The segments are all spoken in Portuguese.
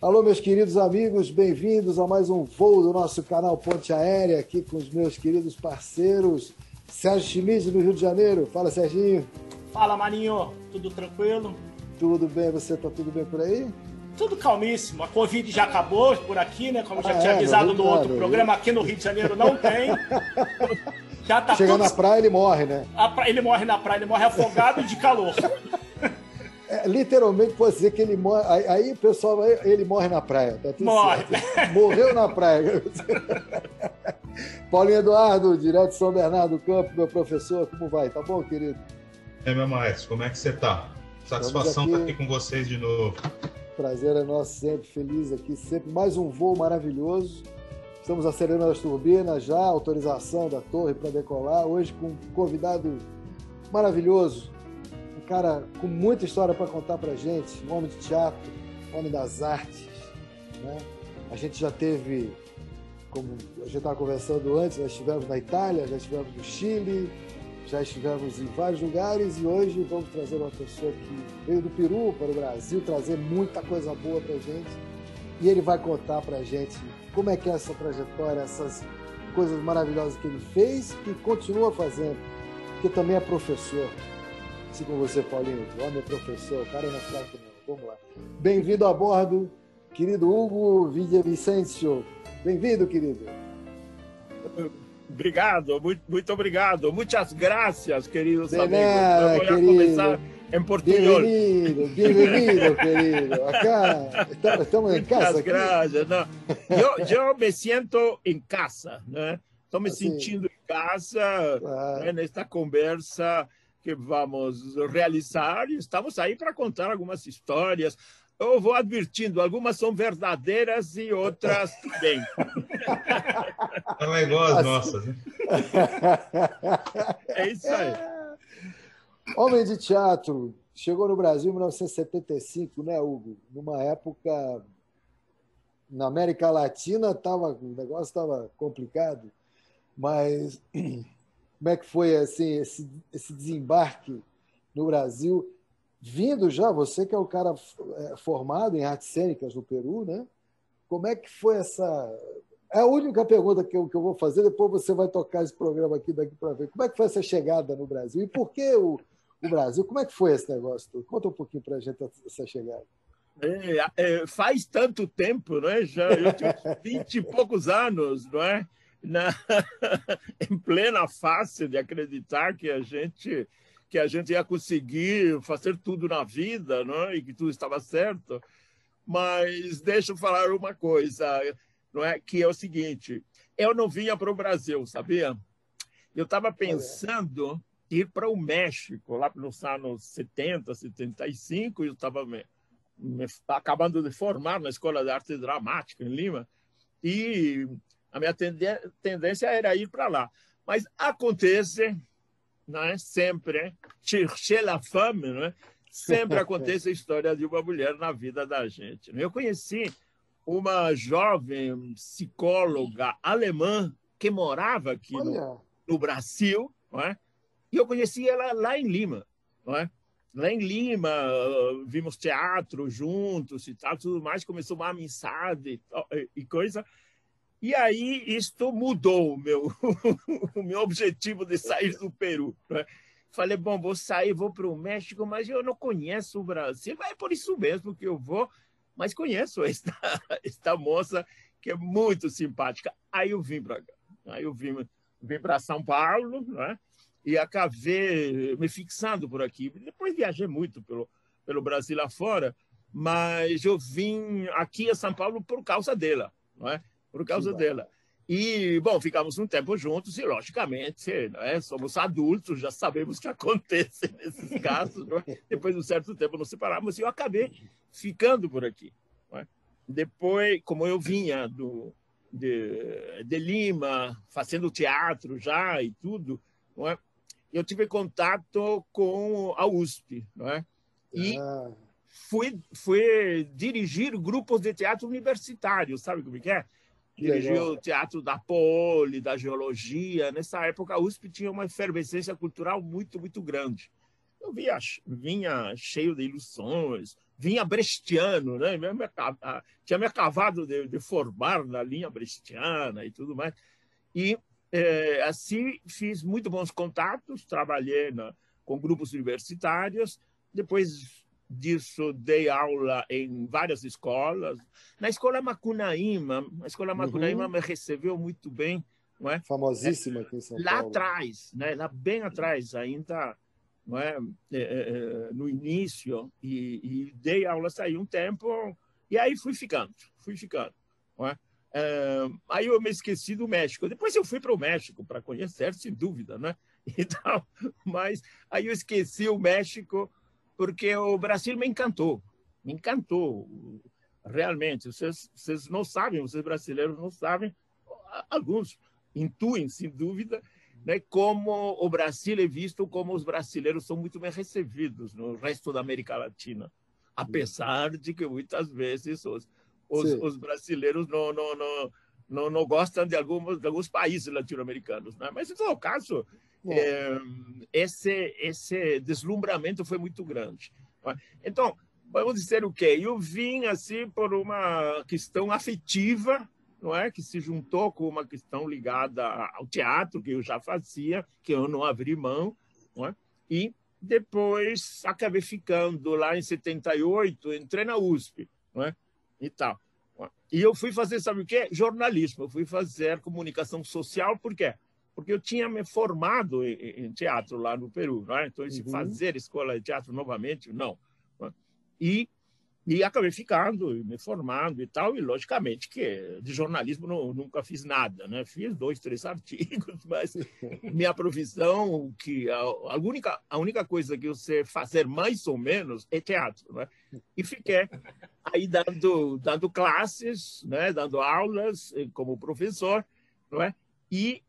Alô, meus queridos amigos, bem-vindos a mais um voo do nosso canal Ponte Aérea, aqui com os meus queridos parceiros, Sérgio Schmidt, do Rio de Janeiro. Fala, Serginho. Fala, Marinho. Tudo tranquilo? Tudo bem, você tá tudo bem por aí? Tudo calmíssimo. A Covid já acabou por aqui, né? Como já ah, tinha é, avisado no outro programa, aqui no Rio de Janeiro não tem. Já tá Chega tudo... na praia, ele morre, né? Pra... Ele morre na praia, ele morre afogado de calor. Literalmente pode dizer que ele morre. Aí, aí o pessoal, ele morre na praia. Tá morre. Certo. Morreu na praia. Paulinho Eduardo, direto de São Bernardo do Campo, meu professor, como vai? Tá bom, querido? É, meu maestro, como é que você tá? Satisfação estar aqui... aqui com vocês de novo. Prazer é nosso, sempre feliz aqui, sempre mais um voo maravilhoso. Estamos acelerando as turbinas já, autorização da torre para decolar. Hoje com um convidado maravilhoso, cara com muita história para contar para gente, um homem de teatro, um homem das artes. Né? A gente já teve, como a gente estava conversando antes, já estivemos na Itália, já estivemos no Chile, já estivemos em vários lugares e hoje vamos trazer uma pessoa que veio do Peru para o Brasil trazer muita coisa boa para gente e ele vai contar para gente como é que é essa trajetória, essas coisas maravilhosas que ele fez e continua fazendo, porque também é professor assim com você, Paulinho. Homem é professor, o cara não fraco, não. Vamos lá. Bem-vindo a bordo, querido Hugo Vicencio. Bem-vindo, querido. Obrigado, muito, muito obrigado. Muitas graças, queridos De amigos. Nada, Eu vou querido. começar em português. Bem-vindo, querido. Acá estamos em casa. No, eu, eu me sinto em casa, né? Estou me assim. sentindo em casa ah. né, nesta conversa que vamos realizar e estamos aí para contar algumas histórias. Eu vou advertindo, algumas são verdadeiras e outras também. Não é igual as nossas, né? É isso aí. Homem de teatro, chegou no Brasil em 1975, né, Hugo? Numa época na América Latina tava, o negócio estava complicado, mas como é que foi assim esse, esse desembarque no Brasil, vindo já, você que é o cara é, formado em artes cênicas no Peru, né? Como é que foi essa... É a única pergunta que eu, que eu vou fazer, depois você vai tocar esse programa aqui daqui para ver. Como é que foi essa chegada no Brasil? E por que o, o Brasil? Como é que foi esse negócio? Conta um pouquinho para a gente essa chegada. É, é, faz tanto tempo, não é? Já, eu tinha 20 e poucos anos, não é? Na, em plena face de acreditar que a gente que a gente ia conseguir fazer tudo na vida, não é? e que tudo estava certo. Mas deixa eu falar uma coisa, não é? Que é o seguinte: eu não vinha para o Brasil, sabia? Eu estava pensando ir para o México, lá nos anos 70, 75, eu estava me, me, acabando de formar na Escola de Arte Dramática em Lima, e a minha tendência era ir para lá. Mas acontece, não é? sempre, chercher la femme, não é? sempre acontece a história de uma mulher na vida da gente. Eu conheci uma jovem psicóloga alemã que morava aqui no, no, Brasil, é? e eu conheci ela lá em Lima. É? Lá em Lima, vimos teatro juntos e tal, tudo mais, começou uma amizade e, e coisa. E aí isto mudou o meu, o meu objetivo de sair do Peru. Né? Falei, bom, vou sair, vou para o México, mas eu não conheço o Brasil. É por isso mesmo que eu vou, mas conheço esta, esta moça que é muito simpática. Aí eu vim para cá. Aí eu vim, vim para São Paulo, né? e acabei me fixando por aqui. Depois viajei muito pelo, pelo Brasil afora, mas eu vim aqui a São Paulo por causa dela. Não é? Por causa Sim, dela. E, bom, ficamos um tempo juntos e, logicamente, né, somos adultos, já sabemos o que acontece nesses casos. É? Depois de um certo tempo nos separamos e eu acabei ficando por aqui. É? Depois, como eu vinha do, de, de, Lima, fazendo teatro já e tudo, é? eu tive contato com a USP. E ah. fui, fui dirigir grupos de teatro universitário, sabe como é? Dirigiu o Teatro da Poli, da Geologia. Nessa época, a USP tinha uma efervescência cultural muito, muito grande. Eu via, vinha cheio de ilusões, vinha brechtiano, né? tinha me acabado de, de, formar na linha brechtiana e tudo mais. E é, assim fiz muito bons contatos, trabalhei na, com grupos universitários, depois disso dei aula em várias escolas. Na escola Macunaíma, a escola Macunaíma uhum. me recebeu muito bem, não é? Famosíssima aqui em São lá Paulo. Lá atrás, né? Lá bem atrás, ainda não é? é, é, é no início e, e, dei aulas aí um tempo e aí fui ficando, fui ficando, não é? é aí eu me esqueci do México. Depois eu fui para o México para conhecer, sem dúvida, né? Então, mas aí eu esqueci o México porque o Brasil me encantou, me encantou, realmente. Vocês, vocês não sabem, vocês brasileiros não sabem, alguns intuem, sem dúvida, né, como o Brasil é visto como os brasileiros são muito bem recebidos no resto da América Latina, apesar de que muitas vezes os, os, os brasileiros não, não, não, não, não gostam de alguns, de alguns países latino-americanos. Né? Mas, em todo caso, é, esse, esse deslumbramento foi muito grande. Então, vamos dizer o quê? Eu vim assim por uma questão afetiva, não é, que se juntou com uma questão ligada ao teatro que eu já fazia, que eu não abri mão, não é? E depois acabei ficando lá em 78, entrei na USP, não é? E tal. E eu fui fazer, sabe o quê? Jornalismo. Eu fui fazer comunicação social, por quê? Porque eu tinha me formado em, teatro lá no Peru, não é? então esse uhum. fazer escola de teatro novamente, não. E e acabei ficando, me formando e tal, e logicamente que de jornalismo não, nunca fiz nada, né? Fiz dois, três artigos, mas minha profissão, que a, a, única, a única coisa que eu sei fazer mais ou menos é teatro, né? E fiquei aí dando, dando classes, né? Dando aulas eh, como professor, não é? E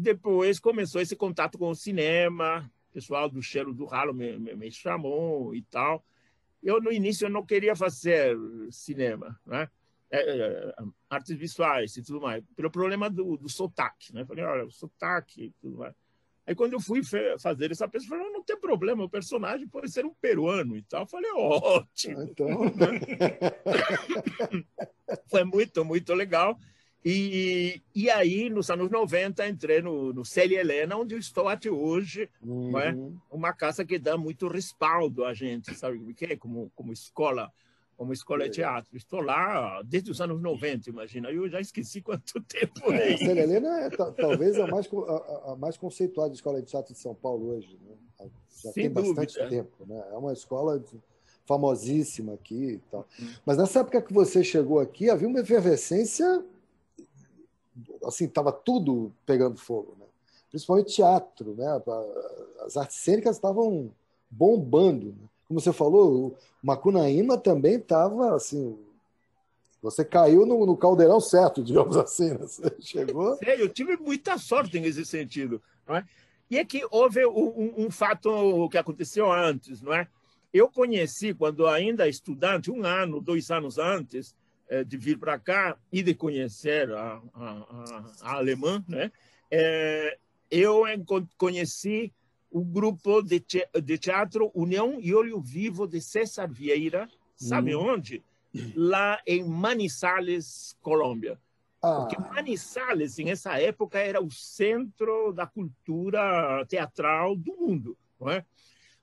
depois começou esse contato com o cinema, o pessoal do Cheiro do Ralo me, me, me, chamou e tal. Eu, no início, eu não queria fazer cinema, né? É, é, artes visuais e tudo mais, pelo problema do, do sotaque. Né? Falei, olha, o sotaque e tudo mais. Aí, quando eu fui fazer essa peça, eu falei, não tem problema, o personagem pode ser um peruano e tal. Eu falei, ótimo. Então... Foi muito, muito legal. E, e aí, nos anos 90, entrei no, no Célia Helena, onde eu estou até hoje. É? Uhum. É? Uma casa que dá muito respaldo a gente, sabe o que é? Como, como escola como escola de teatro. Estou lá desde os anos 90, imagina. Eu já esqueci quanto tempo é. A Célia Helena é talvez a mais, a, a, mais conceituada escola de teatro de São Paulo hoje. Né? Já Sem tem dúvida. bastante tempo. Né? É uma escola famosíssima aqui e tal. Uhum. Mas nessa época que você chegou aqui, havia uma efervescência assim, estava tudo pegando fogo, né? principalmente teatro, né? As artes cênicas estavam bombando. Né? Como você falou, o Macunaíma também estava assim. Você caiu no, no, caldeirão certo, digamos assim. Né? Você chegou. Eu tive muita sorte nesse sentido. Não é? E é que houve um, um fato que aconteceu antes, não é? Eu conheci, quando ainda estudante, um ano, dois anos antes, de vir para cá e de conhecer a, a, a alemã, né? É, eu conheci o grupo de, teatro União e Olho Vivo de César Vieira, sabe hum. onde? Lá em Manizales, Colômbia. Ah. Porque Manizales, em essa época, era o centro da cultura teatral do mundo. Não é?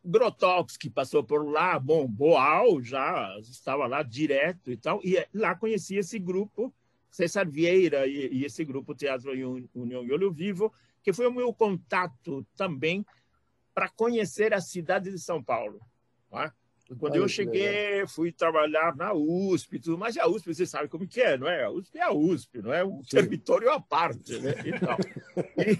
Grotowski passou por lá, bom, Boal já estava lá direto e tal, e lá conheci esse grupo, César Vieira e, e esse grupo Teatro União e Olho Vivo, que foi o meu contato também para conhecer a cidade de São Paulo. Tá? Quando eu cheguei, fui trabalhar na USP tudo, mas a USP você sabe como que é, não é? A USP é a USP, não é um Sim. território à parte, né? Então, e...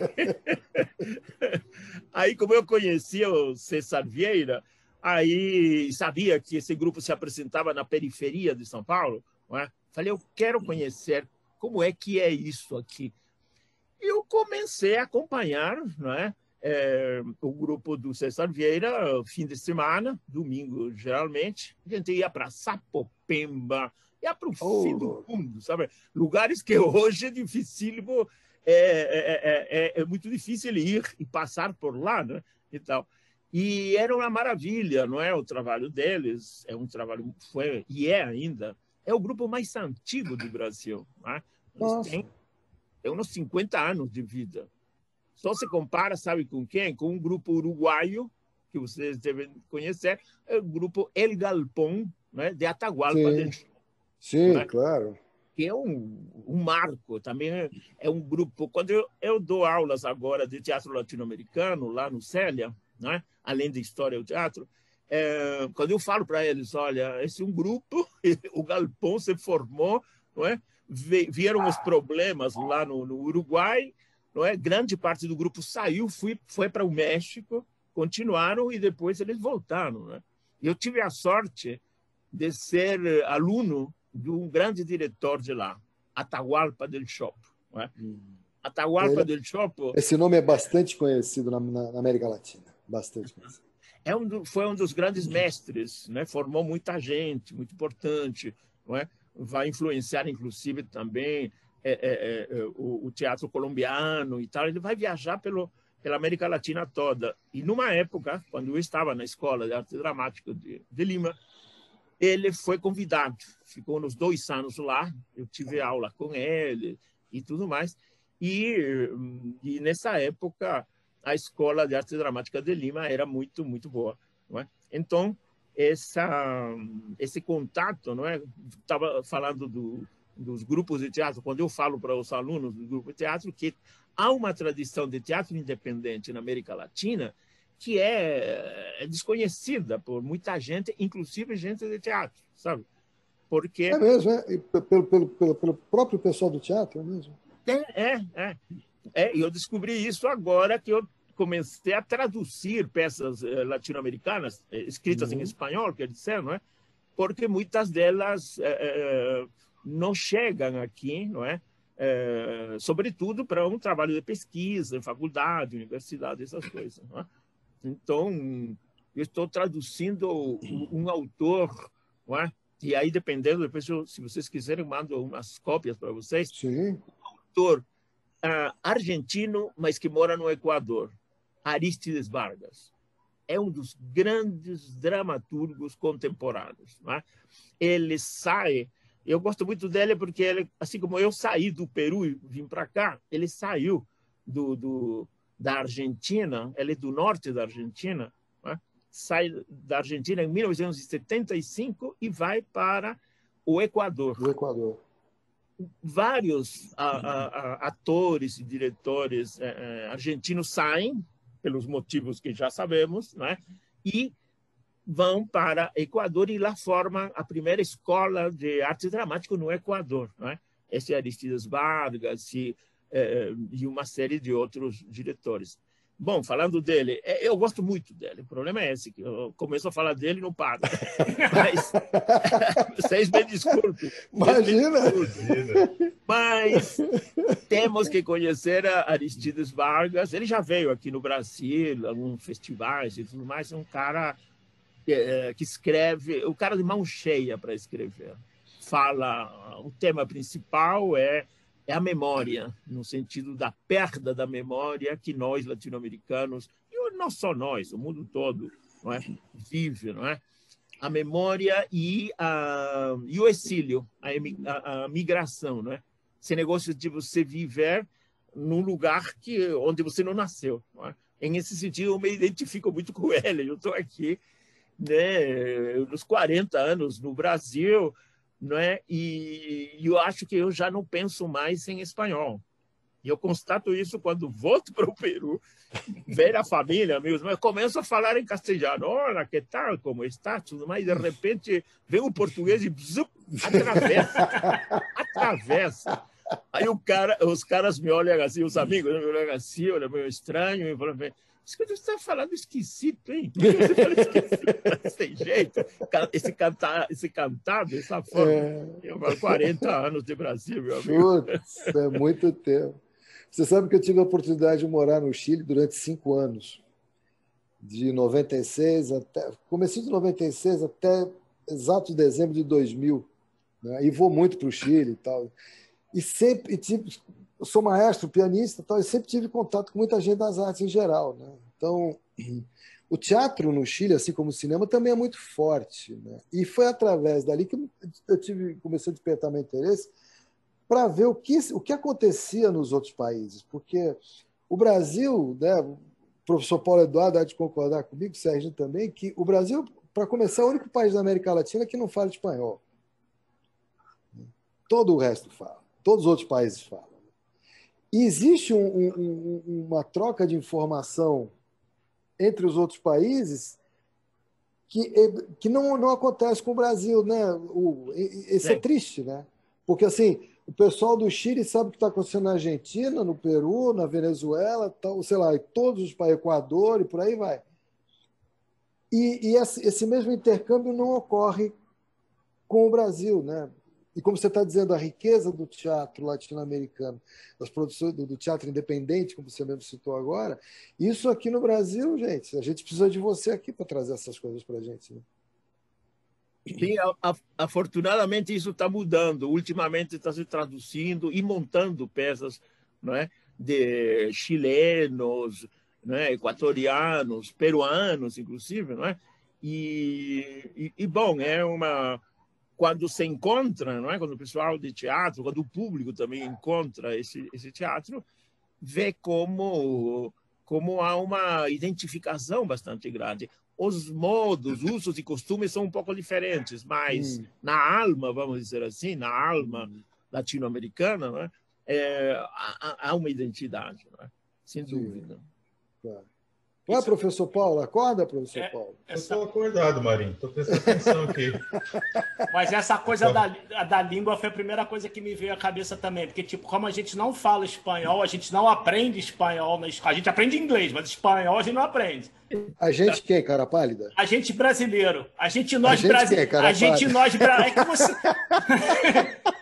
aí, como eu conhecia o César Vieira, aí sabia que esse grupo se apresentava na periferia de São Paulo, não é? Falei, eu quero conhecer como é que é isso aqui. E eu comecei a acompanhar, não é? É, o grupo do César Vieira, fim de semana, domingo geralmente, a gente ia para Sapopemba, ia para o oh. fim do mundo, sabe? Lugares que hoje é dificílimo, é, é, é, é, muito difícil ir e passar por lá, né? E, tal. E era uma maravilha, não é? O trabalho deles é um trabalho foi e é ainda é o grupo mais antigo do Brasil. Né? Eles têm, têm uns 50 anos de vida. Só se compara, sabe com quem? Com um grupo uruguaio que vocês devem conhecer, é o grupo El Galpón, né? De Atagualpa. Sim, Sim né? claro que é um, um marco, também é, é, um grupo. Quando eu, eu dou aulas agora de teatro latino-americano, lá no Célia, né? além de história do teatro, é, quando eu falo para eles, olha, esse é um grupo, o Galpão se formou, não é? vieram os problemas lá no, no, Uruguai, não é? Grande parte do grupo saiu, fui, foi para o México, continuaram e depois eles voltaram, né? Eu tive a sorte de ser aluno de um grande diretor de lá, Atahualpa del Chopo. É? Hum. Atahualpa Ele, del Chopo. Esse nome é bastante conhecido na, na América Latina, bastante conhecido. É um, foi um dos grandes mestres, né? formou muita gente, muito importante, não é? vai influenciar inclusive também é, é, é, o, o, teatro colombiano e tal. Ele vai viajar pelo, pela América Latina toda. E numa época, quando eu estava na escola de arte dramática de, de Lima, ele foi convidado, ficou nos dois anos lá, eu tive aula com ele e tudo mais. E, e nessa época, a Escola de Arte Dramática de Lima era muito, muito boa. É? Então, essa, esse contato, não é? Estava falando do, dos grupos de teatro, quando eu falo para os alunos do grupo de teatro que há uma tradição de teatro independente na América Latina que é, é desconhecida por muita gente, inclusive gente de teatro, sabe? Porque é mesmo, é? Pelo, pelo, pelo, pelo próprio pessoal do teatro, é mesmo? É, é, é. é eu descobri isso agora que eu comecei a traduzir peças eh, latino-americanas eh, escritas uhum. em espanhol, quer dizer, não é? Porque muitas delas eh, não chegam aqui, não é? sobretudo para um trabalho de pesquisa faculdade, universidade, essas coisas. É? Então, eu estou traduzindo um autor, é? e aí, dependendo, depois, eu, se vocês quiserem, mando umas cópias para vocês. Sim. Um autor uh, argentino, mas que mora no Equador, Aristides Vargas. É um dos grandes dramaturgos contemporâneos. É? Ele sai. Eu gosto muito dele porque ele, assim como eu saí do Peru e vim para cá, ele saiu do, do da Argentina, ele é do norte da Argentina, né? sai da Argentina em 1975 e vai para o Equador. O Equador. Vários a, a, a, atores e diretores é, argentinos saem, pelos motivos que já sabemos, né? e vão para Equador e lá formam a primeira escola de arte dramática no Equador. Né? Esse é Aristides Vargas, e é, e uma série de outros diretores. Bom, falando dele, é, eu gosto muito dele. O problema é esse, que eu começo a falar dele e não paro. Mas vocês me desculpem. Imagina! Mas temos que conhecer a Aristides Vargas. Ele já veio aqui no Brasil, alguns festivais e tudo mais. É um cara é, que escreve, o cara de mão cheia para escrever. Fala, o tema principal é é a memória, no sentido da perda da memória que nós latino-americanos, e não só nós, o mundo todo, não é? vive, não é? A memória e, a, e o exílio, a, a, a migração, não é? Esse negócio de você viver num lugar que onde você não nasceu. Não é? Em esse sentido, eu me identifico muito com ele. Eu estou aqui, né, nos 40 anos no Brasil, não é? E, e eu acho que eu já não penso mais em espanhol. E eu constato isso quando volto para o Peru, ver a família, meus mas começo a falar em castelhano. Olá, que tal? Como está? Tudo mais. De repente, vem o português e bzup, atravessa. atravessa. Aí o cara, os caras me olham assim, os amigos me olham assim, olham meio estranho, e falam, você está falando esquisito, hein? Você fala esquisito desse jeito. Esse, cantar, esse cantado, essa forma. É... Eu 40 anos de Brasil, meu amigo. Putz, é muito tempo. Você sabe que eu tive a oportunidade de morar no Chile durante cinco anos. De 96 até. Comecei de 96 até exato dezembro de 2000. Né? E vou muito para o Chile e tal. E sempre. E tive, eu sou maestro, pianista, tal, e sempre tive contato com muita gente das artes em geral. Né? Então, o teatro no Chile, assim como o cinema, também é muito forte. Né? E foi através dali que eu tive, comecei a despertar meu interesse para ver o que, o que acontecia nos outros países. Porque o Brasil, né, o professor Paulo Eduardo há de concordar comigo, o Sérgio também, que o Brasil, para começar, é o único país da América Latina que não fala espanhol. Todo o resto fala. Todos os outros países falam. E existe um, um, uma troca de informação entre os outros países que, que não, não acontece com o Brasil, né? O, isso é. triste, né? Porque assim, o pessoal do Chile sabe o que está acontecendo na Argentina, no Peru, na Venezuela, tal, sei lá, em todos os países, Equador e por aí vai. E, e esse, esse mesmo intercâmbio não ocorre com o Brasil, né? E como você está dizendo, a riqueza do teatro latino-americano, das produções do, teatro independente, como você mesmo citou agora, isso aqui no Brasil, gente, a gente precisa de você aqui para trazer essas coisas para a gente. Né? Sim, afortunadamente isso está mudando. Ultimamente está se traduzindo e montando peças não é? de chilenos, não é? equatorianos, peruanos, inclusive. Não é? E, e, e bom, é uma quando se encontra, não é? quando o pessoal de teatro, quando o público também encontra esse, esse teatro, vê como, como há uma identificação bastante grande. Os modos, usos e costumes são um pouco diferentes, mas hum. na alma, vamos dizer assim, na alma hum. latino-americana, é? é, há, há, uma identidade, é? sem dúvida. Claro. Ué, professor Paulo, acorda, professor é, Paulo. Essa... Eu estou acordado, Marinho. Estou prestando atenção aqui. Mas essa coisa da, da língua foi a primeira coisa que me veio à cabeça também. Porque, tipo, como a gente não fala espanhol, a gente não aprende espanhol na escola. A gente aprende inglês, mas espanhol a gente não aprende. A gente quem, cara pálida? A gente brasileiro. A gente nós brasileiros. A gente nós brasileiros. É que você.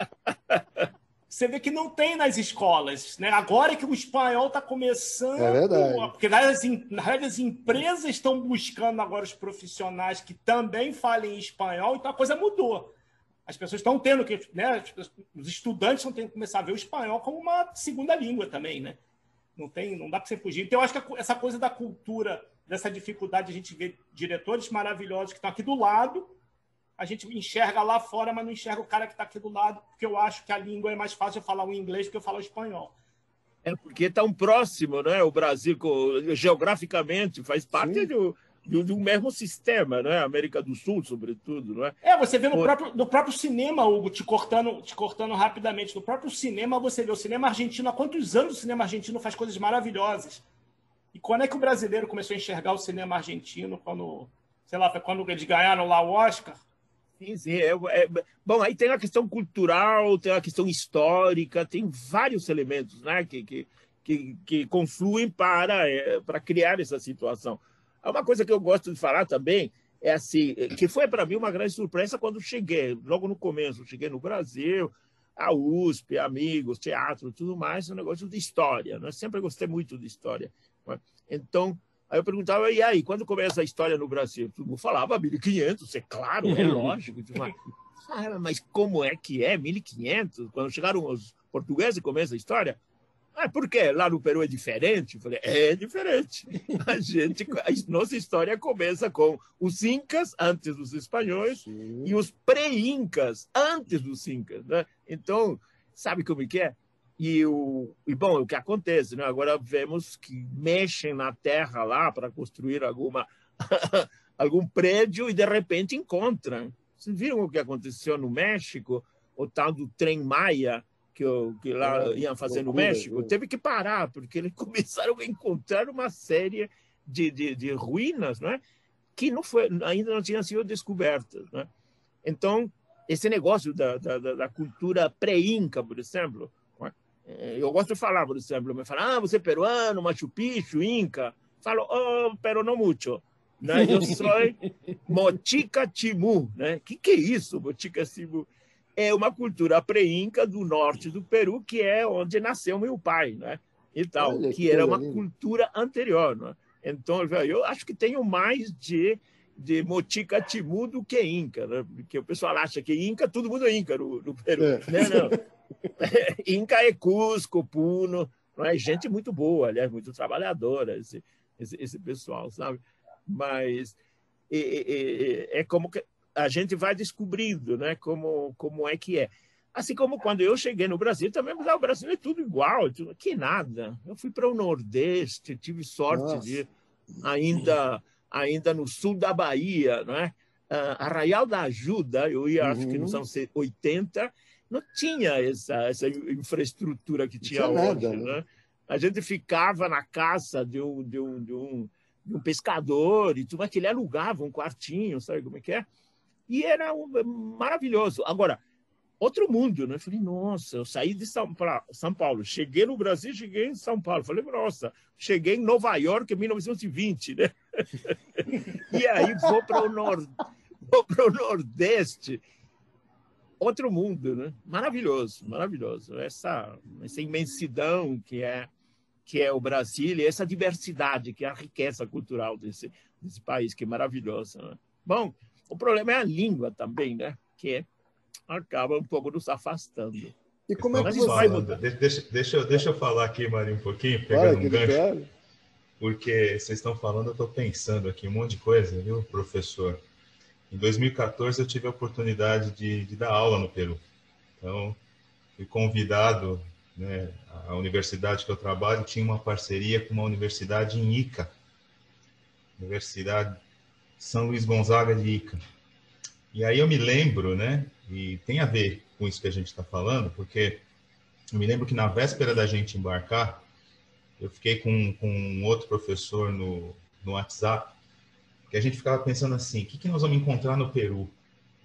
você vê que não tem nas escolas. Né? Agora é que o espanhol está começando. É verdade. Porque na verdade, as empresas estão buscando agora os profissionais que também falem espanhol, então a coisa mudou. As pessoas estão tendo que. Né, os estudantes estão tendo que começar a ver o espanhol como uma segunda língua também. Né? Não, tem, não dá para você fugir. Então, eu acho que essa coisa da cultura, dessa dificuldade de a gente ver diretores maravilhosos que estão aqui do lado a gente enxerga lá fora, mas não enxerga o cara que está aqui do lado, porque eu acho que a língua é mais fácil eu falar o inglês do que eu falar o espanhol. É porque tão próximo, né? O Brasil, geograficamente, faz parte do, do, do, mesmo sistema, né? América do Sul, sobretudo, não é? É, você vê no, Por... próprio, no próprio cinema, Hugo, te cortando, te cortando rapidamente, no próprio cinema você vê o cinema argentino, há quantos anos o cinema argentino faz coisas maravilhosas? E quando é que o brasileiro começou a enxergar o cinema argentino? Quando, sei lá, quando eles ganharam lá o Oscar? Sim, sim. É, é, bom, aí tem a questão cultural, tem a questão histórica, tem vários elementos né, que, que, que, que confluem para, é, para criar essa situação. Uma coisa que eu gosto de falar também é assim, que foi para mim uma grande surpresa quando cheguei, logo no começo, cheguei no Brasil, a USP, amigos, teatro, tudo mais, um negócio de história. Né? Sempre gostei muito de história. Né? Então, Aí eu perguntava, e aí, quando começa a história no Brasil? Todo mundo falava 1500, é claro, é lógico. Ah, mas como é que é 1500? Quando chegaram os portugueses e começa a história? Ah, por quê? Lá no Peru é diferente? Eu falei, é diferente. A gente, a nossa história começa com os incas antes dos espanhóis Sim. e os pré-incas antes dos incas, né? Então, sabe como é que é? E, o, e bom, o que acontece, né? Agora vemos que mexem na terra lá para construir alguma algum prédio e de repente encontram. Vocês viram o que aconteceu no México? O tal do trem Maia que, que lá é, iam fazer no México, é. teve que parar porque eles começaram a encontrar uma série de, de, de ruínas, né? Que não foi, ainda não tinham sido descobertas, né? Então esse negócio da, da, da cultura pré-inca, por exemplo, eu gosto de falar, por exemplo, me falam, ah, você é peruano, Machu Picchu, Inca. Falo, oh, pero no mucho. Né? Eu sou Mochica Timu. Né? O que, que é isso, Mochica Timu? É uma cultura pré-inca do norte do Peru, que é onde nasceu meu pai, né? E tal, Olha, que era uma cultura anterior. Né? Então, eu acho que tenho mais de de Mochica Timu do que Inca, né? porque o pessoal acha que Inca, todo mundo é Inca no, no Peru. É. Não, não. Inca é Cusco, Puno, não é gente muito boa, aliás, muito trabalhadora, esse, esse, esse pessoal, sabe? Mas é, é, é como que a gente vai descobrindo, né? Como como é que é. Assim como quando eu cheguei no Brasil, também ah, o Brasil é tudo igual, tudo, que nada. Eu fui para o Nordeste, tive sorte Nossa. de ainda ainda no sul da Bahia, não é? Uh, Arraial da Ajuda, eu ia, uhum. acho que nos uhum. anos 80, não tinha essa, essa infraestrutura que tinha, tinha hoje. Nada, né? né? A gente ficava na casa de um, de um, de um, de um pescador e tudo, mas que ele alugava um quartinho, sabe como é que é? E era um, maravilhoso. Agora, outro mundo, né? Eu falei, nossa, eu saí de São, São Paulo, cheguei no Brasil, cheguei em São Paulo. Falei, nossa, cheguei em Nova York em 1920, né? e aí vou para o nor... vou para o Nordeste, outro mundo, né? Maravilhoso, maravilhoso. Essa essa imensidão que é que é o Brasil e essa diversidade que é a riqueza cultural desse desse país que é maravilhosa. Né? Bom, o problema é a língua também, né? Que acaba um pouco nos afastando. E como é que você... vai mudar? Deixa, deixa, eu, deixa eu falar aqui, Marinho, um pouquinho, pegando um gancho. Porque vocês estão falando, eu estou pensando aqui um monte de coisa, viu, professor? Em 2014 eu tive a oportunidade de, de dar aula no Peru. Então, fui convidado, né, a universidade que eu trabalho tinha uma parceria com uma universidade em Ica, Universidade São Luís Gonzaga de Ica. E aí eu me lembro, né, e tem a ver com isso que a gente está falando, porque eu me lembro que na véspera da gente embarcar, eu fiquei com, com um outro professor no, no WhatsApp, que a gente ficava pensando assim, o que, que nós vamos encontrar no Peru?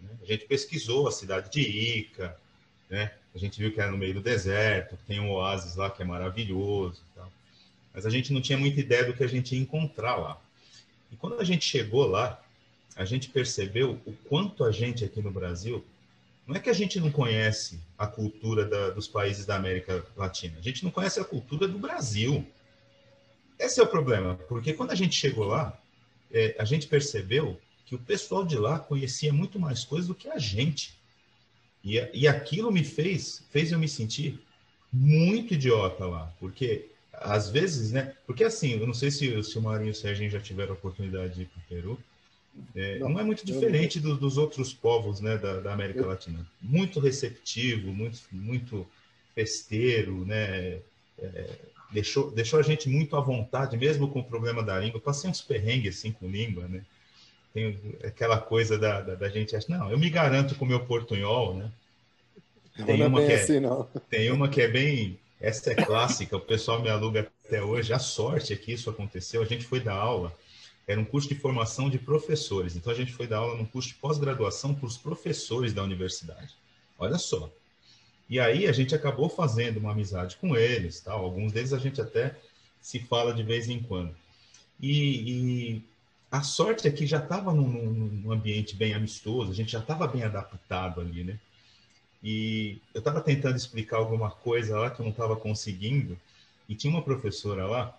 Né? A gente pesquisou a cidade de Ica, né? a gente viu que era no meio do deserto, tem um oásis lá que é maravilhoso, mas a gente não tinha muita ideia do que a gente ia encontrar lá. E quando a gente chegou lá, a gente percebeu o quanto a gente aqui no Brasil não é que a gente não conhece a cultura da, dos países da América Latina, a gente não conhece a cultura do Brasil. Esse é o problema, porque quando a gente chegou lá, é, a gente percebeu que o pessoal de lá conhecia muito mais coisas do que a gente. E, e aquilo me fez, fez eu me sentir muito idiota lá, porque às vezes, né? Porque assim, eu não sei se, se o Marinho e o Sérgio já tiveram a oportunidade de ir para o Peru, é, não, não, é muito diferente do, dos outros povos né, da, da América eu... Latina. Muito receptivo, muito, muito festeiro, né? É, deixou, deixou a gente muito à vontade, mesmo com o problema da língua. passei uns perrengues assim com língua, né? Tem aquela coisa da, da, da gente achar, não, eu me garanto com o meu portunhol, né? Tem não uma, é que é, assim, tem uma que é bem. Essa é clássica, o pessoal me aluga até hoje. A sorte é que isso aconteceu. A gente foi dar aula era um curso de formação de professores. Então a gente foi dar aula num curso de pós-graduação para os professores da universidade. Olha só. E aí a gente acabou fazendo uma amizade com eles, tal. Alguns deles a gente até se fala de vez em quando. E, e a sorte é que já estava num, num, ambiente bem amistoso, a gente já estava bem adaptado ali, né? E eu estava tentando explicar alguma coisa lá que eu não estava conseguindo, e tinha uma professora lá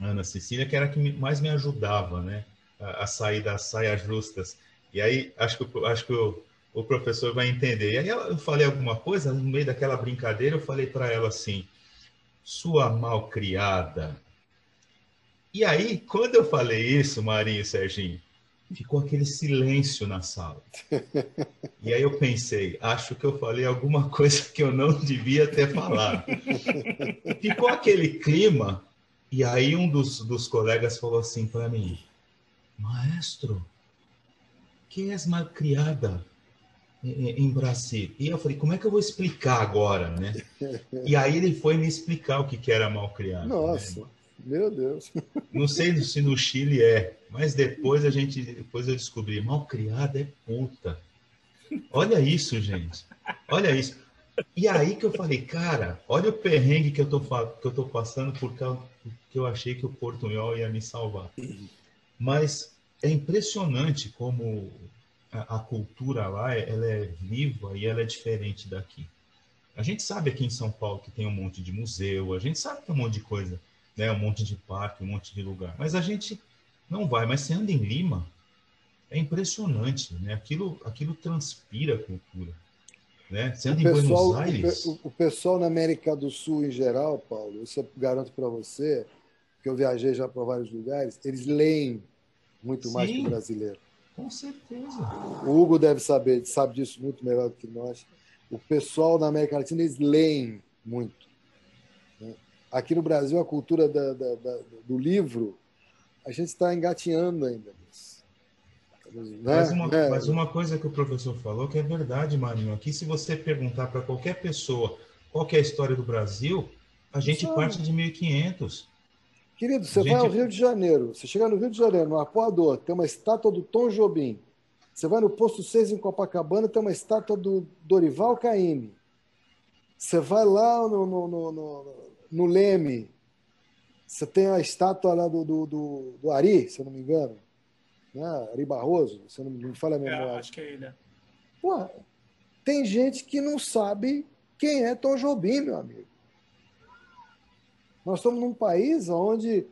Ana Cecília, que era a que mais me ajudava, né, a, a sair das saias justas. E aí, acho que, acho que o, o professor vai entender. E aí eu falei alguma coisa, no meio daquela brincadeira, eu falei para ela assim, sua malcriada. E aí, quando eu falei isso, Marinho e Serginho, ficou aquele silêncio na sala. E aí eu pensei, acho que eu falei alguma coisa que eu não devia ter falado. Ficou aquele clima e aí um dos, dos colegas falou assim para mim, maestro, quem és mal criada em Brasil? E eu falei, como é que eu vou explicar agora, né? E aí ele foi me explicar o que, que era mal criada. Né? Nossa, né? meu Deus. Não sei se no Chile é, mas depois a gente, depois eu descobri, mal criada é puta. Olha isso, gente. Olha isso. E aí que eu falei, cara, olha o perrengue que eu tô, que eu tô passando por causa que eu achei que o Portunhol ia me salvar. Mas é impressionante como a, a, cultura lá ela é viva e ela é diferente daqui. A gente sabe aqui em São Paulo que tem um monte de museu, a gente sabe que tem um monte de coisa, né? um monte de parque, um monte de lugar. Mas a gente não vai. Mas você anda em Lima, é impressionante, né? Aquilo, aquilo transpira a cultura. Né? Você anda o em pessoal, Buenos Aires. O, o pessoal na América do Sul em geral, Paulo, isso eu garanto para você, que eu viajei já para vários lugares, eles leem muito Sim, mais que o brasileiro. Com certeza. O Hugo deve saber, sabe disso muito melhor do que nós. O pessoal na América Latina, eles leem muito. Né? Aqui no Brasil, a cultura da, da, da, do livro, a gente está engatinhando ainda. Né? Mas, uma, é. mas uma coisa que o professor falou que é verdade, Marinho. Aqui, se você perguntar para qualquer pessoa qual é a história do Brasil, a gente parte de 1500. Querido, você gente... vai ao Rio de Janeiro, você chega no Rio de Janeiro, no Apoador, tem uma estátua do Tom Jobim. Você vai no Posto 6 em Copacabana, tem uma estátua do Dorival Caymmi. Você vai lá no, no, no, no, no Leme, você tem a estátua lá do, do, do, do Ari, se eu não me engano né? Ari Barroso, você não me fala a é, memória. É, acho que é ele. Pô, tem gente que não sabe quem é Tom Jobim, meu amigo. Nós estamos num país onde.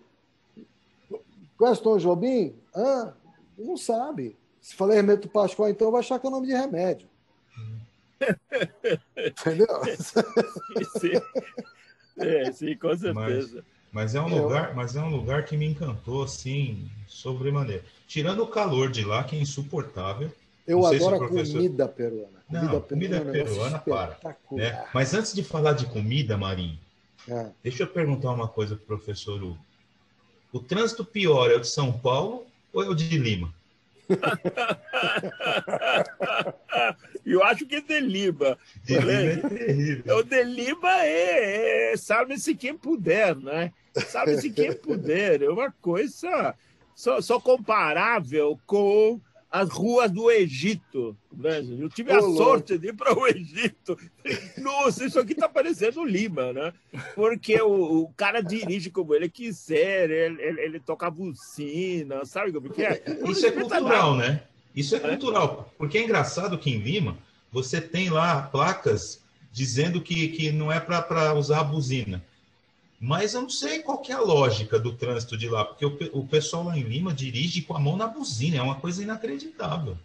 Tom Jobim? Ah, não sabe. Se falar Hermeto Pascoal, então vai achar que é o nome de remédio. Entendeu? sim, é, sim, com certeza. Mas, mas, é um lugar, mas é um lugar que me encantou assim, sobremaneira. Tirando o calor de lá, que é insuportável. Eu adoro a professor... comida peruana. Comida Não, comida peruana, peruana para. Né? Mas antes de falar de comida, Marinho, é. deixa eu perguntar uma coisa para o professor Hugo. O trânsito pior é o de São Paulo ou é o de Lima? Eu acho que é de Lima. De Lima é terrível. O de Lima é, é salve-se quem puder, né? Salve-se quem puder. É uma coisa só, só comparável com as ruas do Egito. Né? Eu tive a sorte de ir para o Egito. Nossa, isso aqui está parecendo Lima, né? Porque o, o, cara dirige como ele quiser, ele, ele, ele toca bucina, sabe como que é? Isso é cultural, né? Isso é cultural. Porque é engraçado que em Lima você tem lá placas dizendo que, que não é para usar a buzina. Mas eu não sei qual é a lógica do trânsito de lá, porque o, o pessoal lá em Lima dirige com a mão na buzina, é uma coisa inacreditável.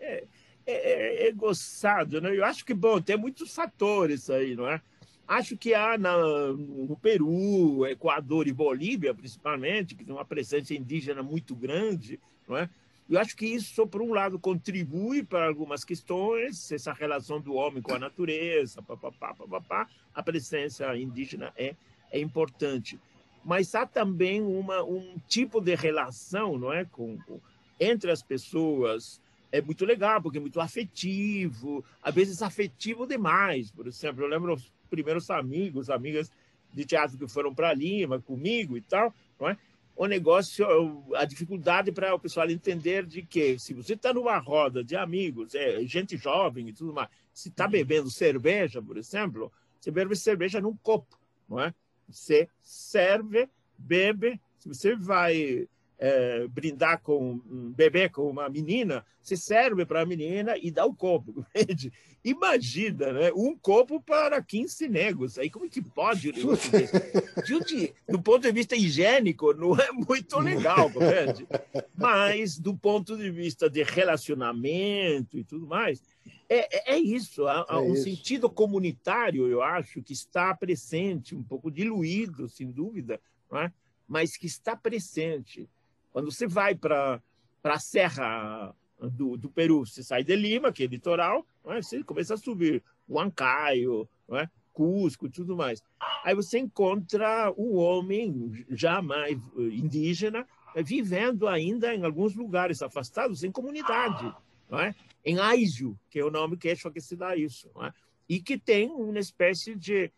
É, é, é, é gostado, né? Eu acho que, bom, tem muitos fatores aí, não é? Acho que há na, no Peru, Equador e Bolívia, principalmente, que tem uma presença indígena muito grande, não é? Eu acho que isso, por um lado, contribui para algumas questões, essa relação do homem com a natureza, papapá, papapá, a presença indígena é, é importante. Mas há também uma, um tipo de relação não é, com, com, entre as pessoas, é muito legal, porque é muito afetivo, às vezes afetivo demais. Por exemplo, eu lembro os primeiros amigos, amigas de teatro que foram para Lima comigo e tal, não é? O negócio, a dificuldade para o pessoal entender de que se você está numa roda de amigos, é, gente jovem e tudo mais, se está bebendo cerveja, por exemplo, você bebe cerveja num copo, não é? Você serve, bebe, se você vai é, brindar com um bebê, com uma menina, você serve para a menina e dá o copo. Entende? Imagina, né? Um copo para 15 negros. Aí como que pode? De, do ponto de vista higiênico, não é muito legal, compreende? Mas do ponto de vista de relacionamento e tudo mais, é, é, é isso. Há, há é um isso. sentido comunitário, eu acho, que está presente, um pouco diluído, sem dúvida, não é? mas que está presente. Quando você vai para a Serra do, do, Peru, você sai de Lima, que é litoral, é? você começa a subir Huancayo, é? Cusco tudo mais. Aí você encontra um homem já mais eh, indígena, eh, vivendo ainda em alguns lugares afastados, em comunidade, é? em Aizio, que é o nome que é que se dá isso, é? e que tem uma espécie de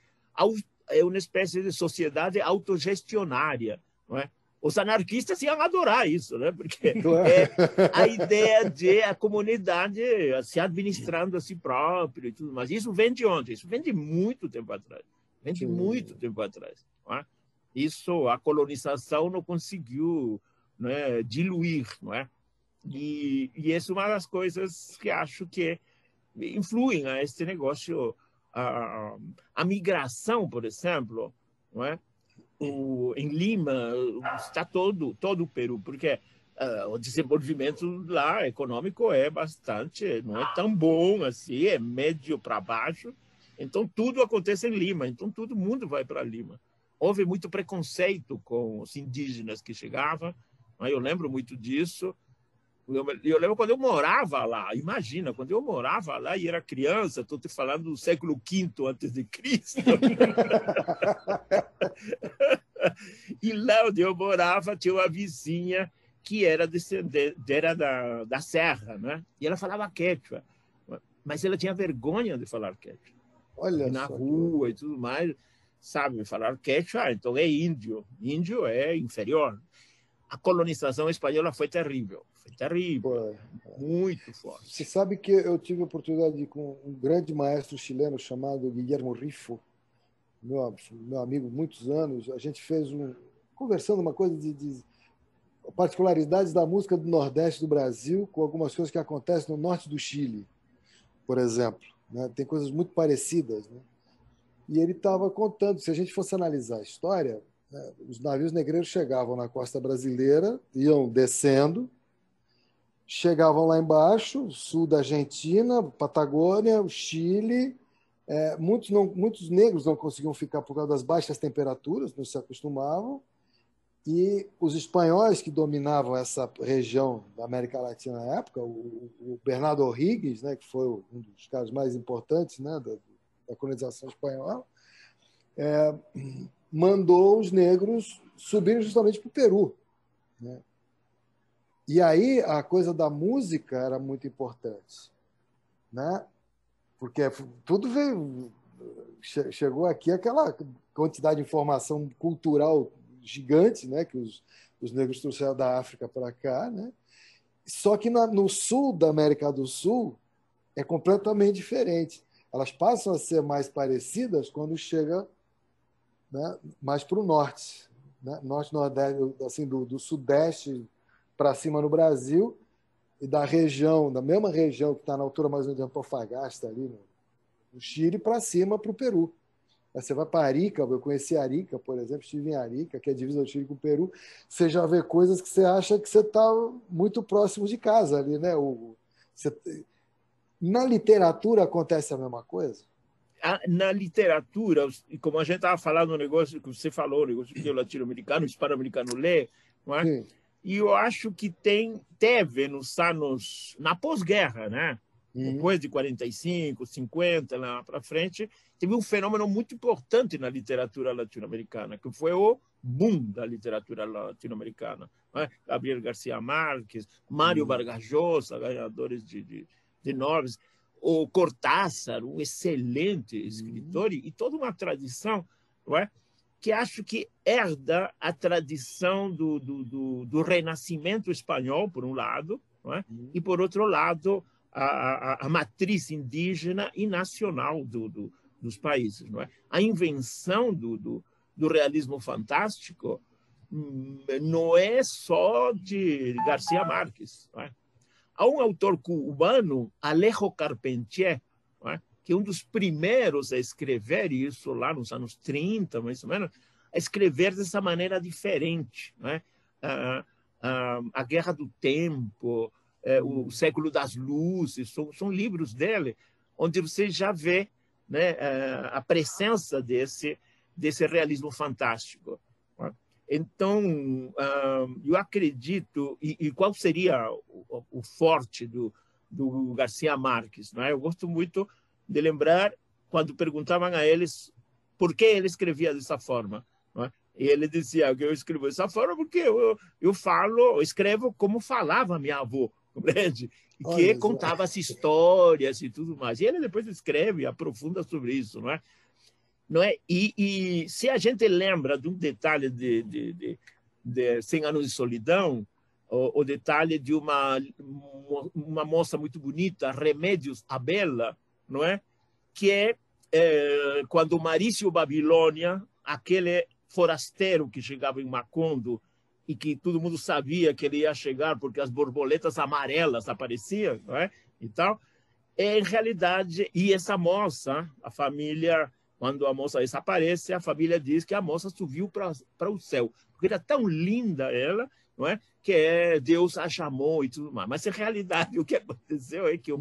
é uma espécie de sociedade autogestionária, é? Os anarquistas iam adorar isso, né? Porque é a ideia de a comunidade se administrando a si próprio e tudo mais. Isso vem de onde? Isso vem de muito tempo atrás. Vem de muito tempo atrás. É? Isso a colonização não conseguiu né, diluir, não é? E, e essa é uma das coisas que acho que influem a este negócio. A, a migração, por exemplo, não é? O, em Lima está todo todo o Peru, porque uh, o desenvolvimento lá econômico é bastante, não é tão bom assim, é médio para baixo. Então tudo acontece em Lima, então todo mundo vai para Lima. Houve muito preconceito com os indígenas que chegavam, Eu lembro muito disso. Eu, eu, lembro quando eu morava lá, imagina, quando eu morava lá e era criança, estou te falando do século V antes de Cristo. e lá onde eu morava tinha uma vizinha que era descendente, era da, da serra, né? E ela falava quechua, mas ela tinha vergonha de falar quechua. Olha na rua que... e tudo mais, sabe falar quechua, então é índio. Índio é inferior a colonização espanhola foi terrível, foi terrível, muito forte. Você sabe que eu tive a oportunidade de com um grande maestro chileno chamado Guillermo Rifo, meu, meu amigo, muitos anos. A gente fez um conversando uma coisa de, de particularidades da música do Nordeste do Brasil com algumas coisas que acontecem no norte do Chile, por exemplo. Né? Tem coisas muito parecidas. Né? E ele estava contando, se a gente fosse analisar a história? Os navios negreiros chegavam na costa brasileira, iam descendo, chegavam lá embaixo, sul da Argentina, Patagônia, Chile. É, muitos, não, muitos negros não conseguiam ficar por causa das baixas temperaturas, não se acostumavam. E os espanhóis que dominavam essa região da América Latina na época, o, o Bernardo O'Higgins, né, que foi um dos caras mais importantes né, da, da colonização espanhola, é, mandou os negros subirem justamente para o Peru. Né? E aí a coisa da música era muito importante, né? porque tudo veio, chegou aqui aquela quantidade de informação cultural gigante né? que os, os negros trouxeram da África para cá. Né? Só que na, no sul da América do Sul é completamente diferente. Elas passam a ser mais parecidas quando chega né, mais para o norte, né, norte nordeste, assim do, do sudeste para cima no Brasil e da região, da mesma região que está na altura mais ou menos de Antofagasta ali no, no Chile para cima para o Peru. Aí você vai para Arica, eu conheci Arica, por exemplo, estive em Arica, que é a divisa do Chile com o Peru, você já vê coisas que você acha que você está muito próximo de casa ali, né? O, você, na literatura acontece a mesma coisa? Na literatura, como a gente estava falando no negócio que você falou, o negócio que o latino-americano, o hispano-americano lê, é? E eu acho que tem teve nos anos, na pós-guerra, né? Uhum. depois de 45, 50, lá para frente, teve um fenômeno muito importante na literatura latino-americana, que foi o boom da literatura latino-americana. É? Gabriel Garcia Marques, Mário uhum. Vargas Llosa, ganhadores de, de, de Nobres o Cortázar, um excelente escritor, uhum. e toda uma tradição, não é? que acho que herda a tradição do, do, do, do renascimento espanhol, por um lado, é? uhum. e, por outro lado, a, a, a, matriz indígena e nacional do, do, dos países. Não é? A invenção do, do, do realismo fantástico hum, não é só de Garcia Marques. Não é? Há um autor cubano, Alejo Carpentier, que é um dos primeiros a escrever isso lá nos anos 30, mais ou menos, a escrever dessa maneira diferente. É? A, a, a, Guerra do Tempo, é, o Século das Luzes, são, são livros dele, onde você já vê né, a presença desse, desse realismo fantástico. Então, eu acredito, e, e qual seria o, o, forte do, do Garcia Marques? Não é? Eu gosto muito de lembrar quando perguntavam a eles por que ele escrevia dessa forma. É? E ele dizia que eu escrevo dessa forma porque eu, eu falo, eu escrevo como falava minha avó, compreende? Que Olha, contava as histórias e tudo mais. E ele depois escreve e aprofunda sobre isso, não é? Não é? E, e, se a gente lembra de um detalhe de, de, de, de 100 anos de solidão, o, o, detalhe de uma uma moça muito bonita, Remédios Abela, não é? Que é, é quando Marício Babilônia, aquele forasteiro que chegava em Macondo e que todo mundo sabia que ele ia chegar porque as borboletas amarelas apareciam, não é? E tal. É, em realidade, e essa moça, a família quando a moça desaparece, a família diz que a moça subiu para o céu, porque era tão linda ela, não é? Que é, Deus a chamou e tudo mais. Mas, em realidade, o que aconteceu é que o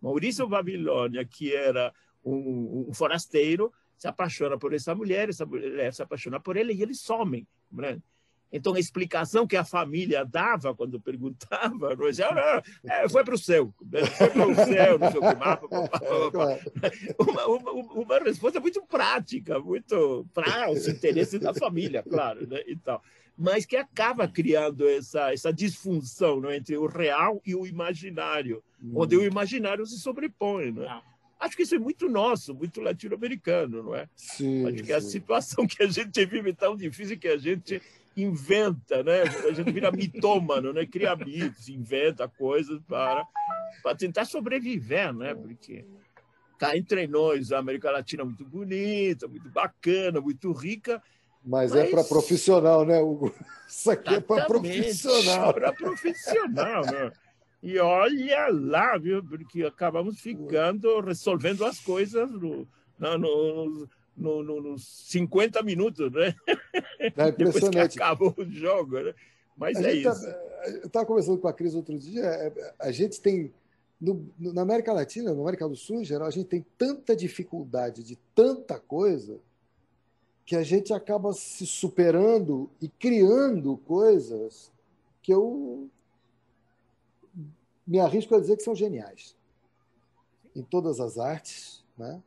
Maurício Babilônia, que era um, um forasteiro, se apaixona por essa mulher, essa mulher se apaixona por ele e eles somem. Né? Então, a explicação que a família dava quando perguntava, não ah, é, foi para o céu, né, foi para o céu, não sei o que mais. Uma, uma, uma, resposta muito prática, muito para os interesses da família, claro, né, e tal. mas que acaba criando essa, essa disfunção né, entre o real e o imaginário, hum. onde o imaginário se sobrepõe. Né? Ah. Acho que isso é muito nosso, muito latino-americano, não é? Sim, Acho que sim. a situação que a gente vive é tão difícil que a gente inventa, né? A gente vira mitômano, né? Cria mitos, inventa coisas para, para tentar sobreviver, né? Porque cá entre nós, a América Latina é muito bonita, muito bacana, muito rica. Mas, é mas... é para profissional, né, Hugo? Isso aqui é para profissional. Para profissional, né? E olha lá, viu? Porque acabamos ficando resolvendo as coisas no, no, no, no, no, nos 50 minutos, né? É Depois que acabou o jogo, né? Mas a é isso. Tá, eu estava conversando com a Cris outro dia, é, a gente tem, no, na América Latina, na América do Sul em geral, a gente tem tanta dificuldade de tanta coisa que a gente acaba se superando e criando coisas que eu me arrisco a dizer que são geniais em todas as artes, né?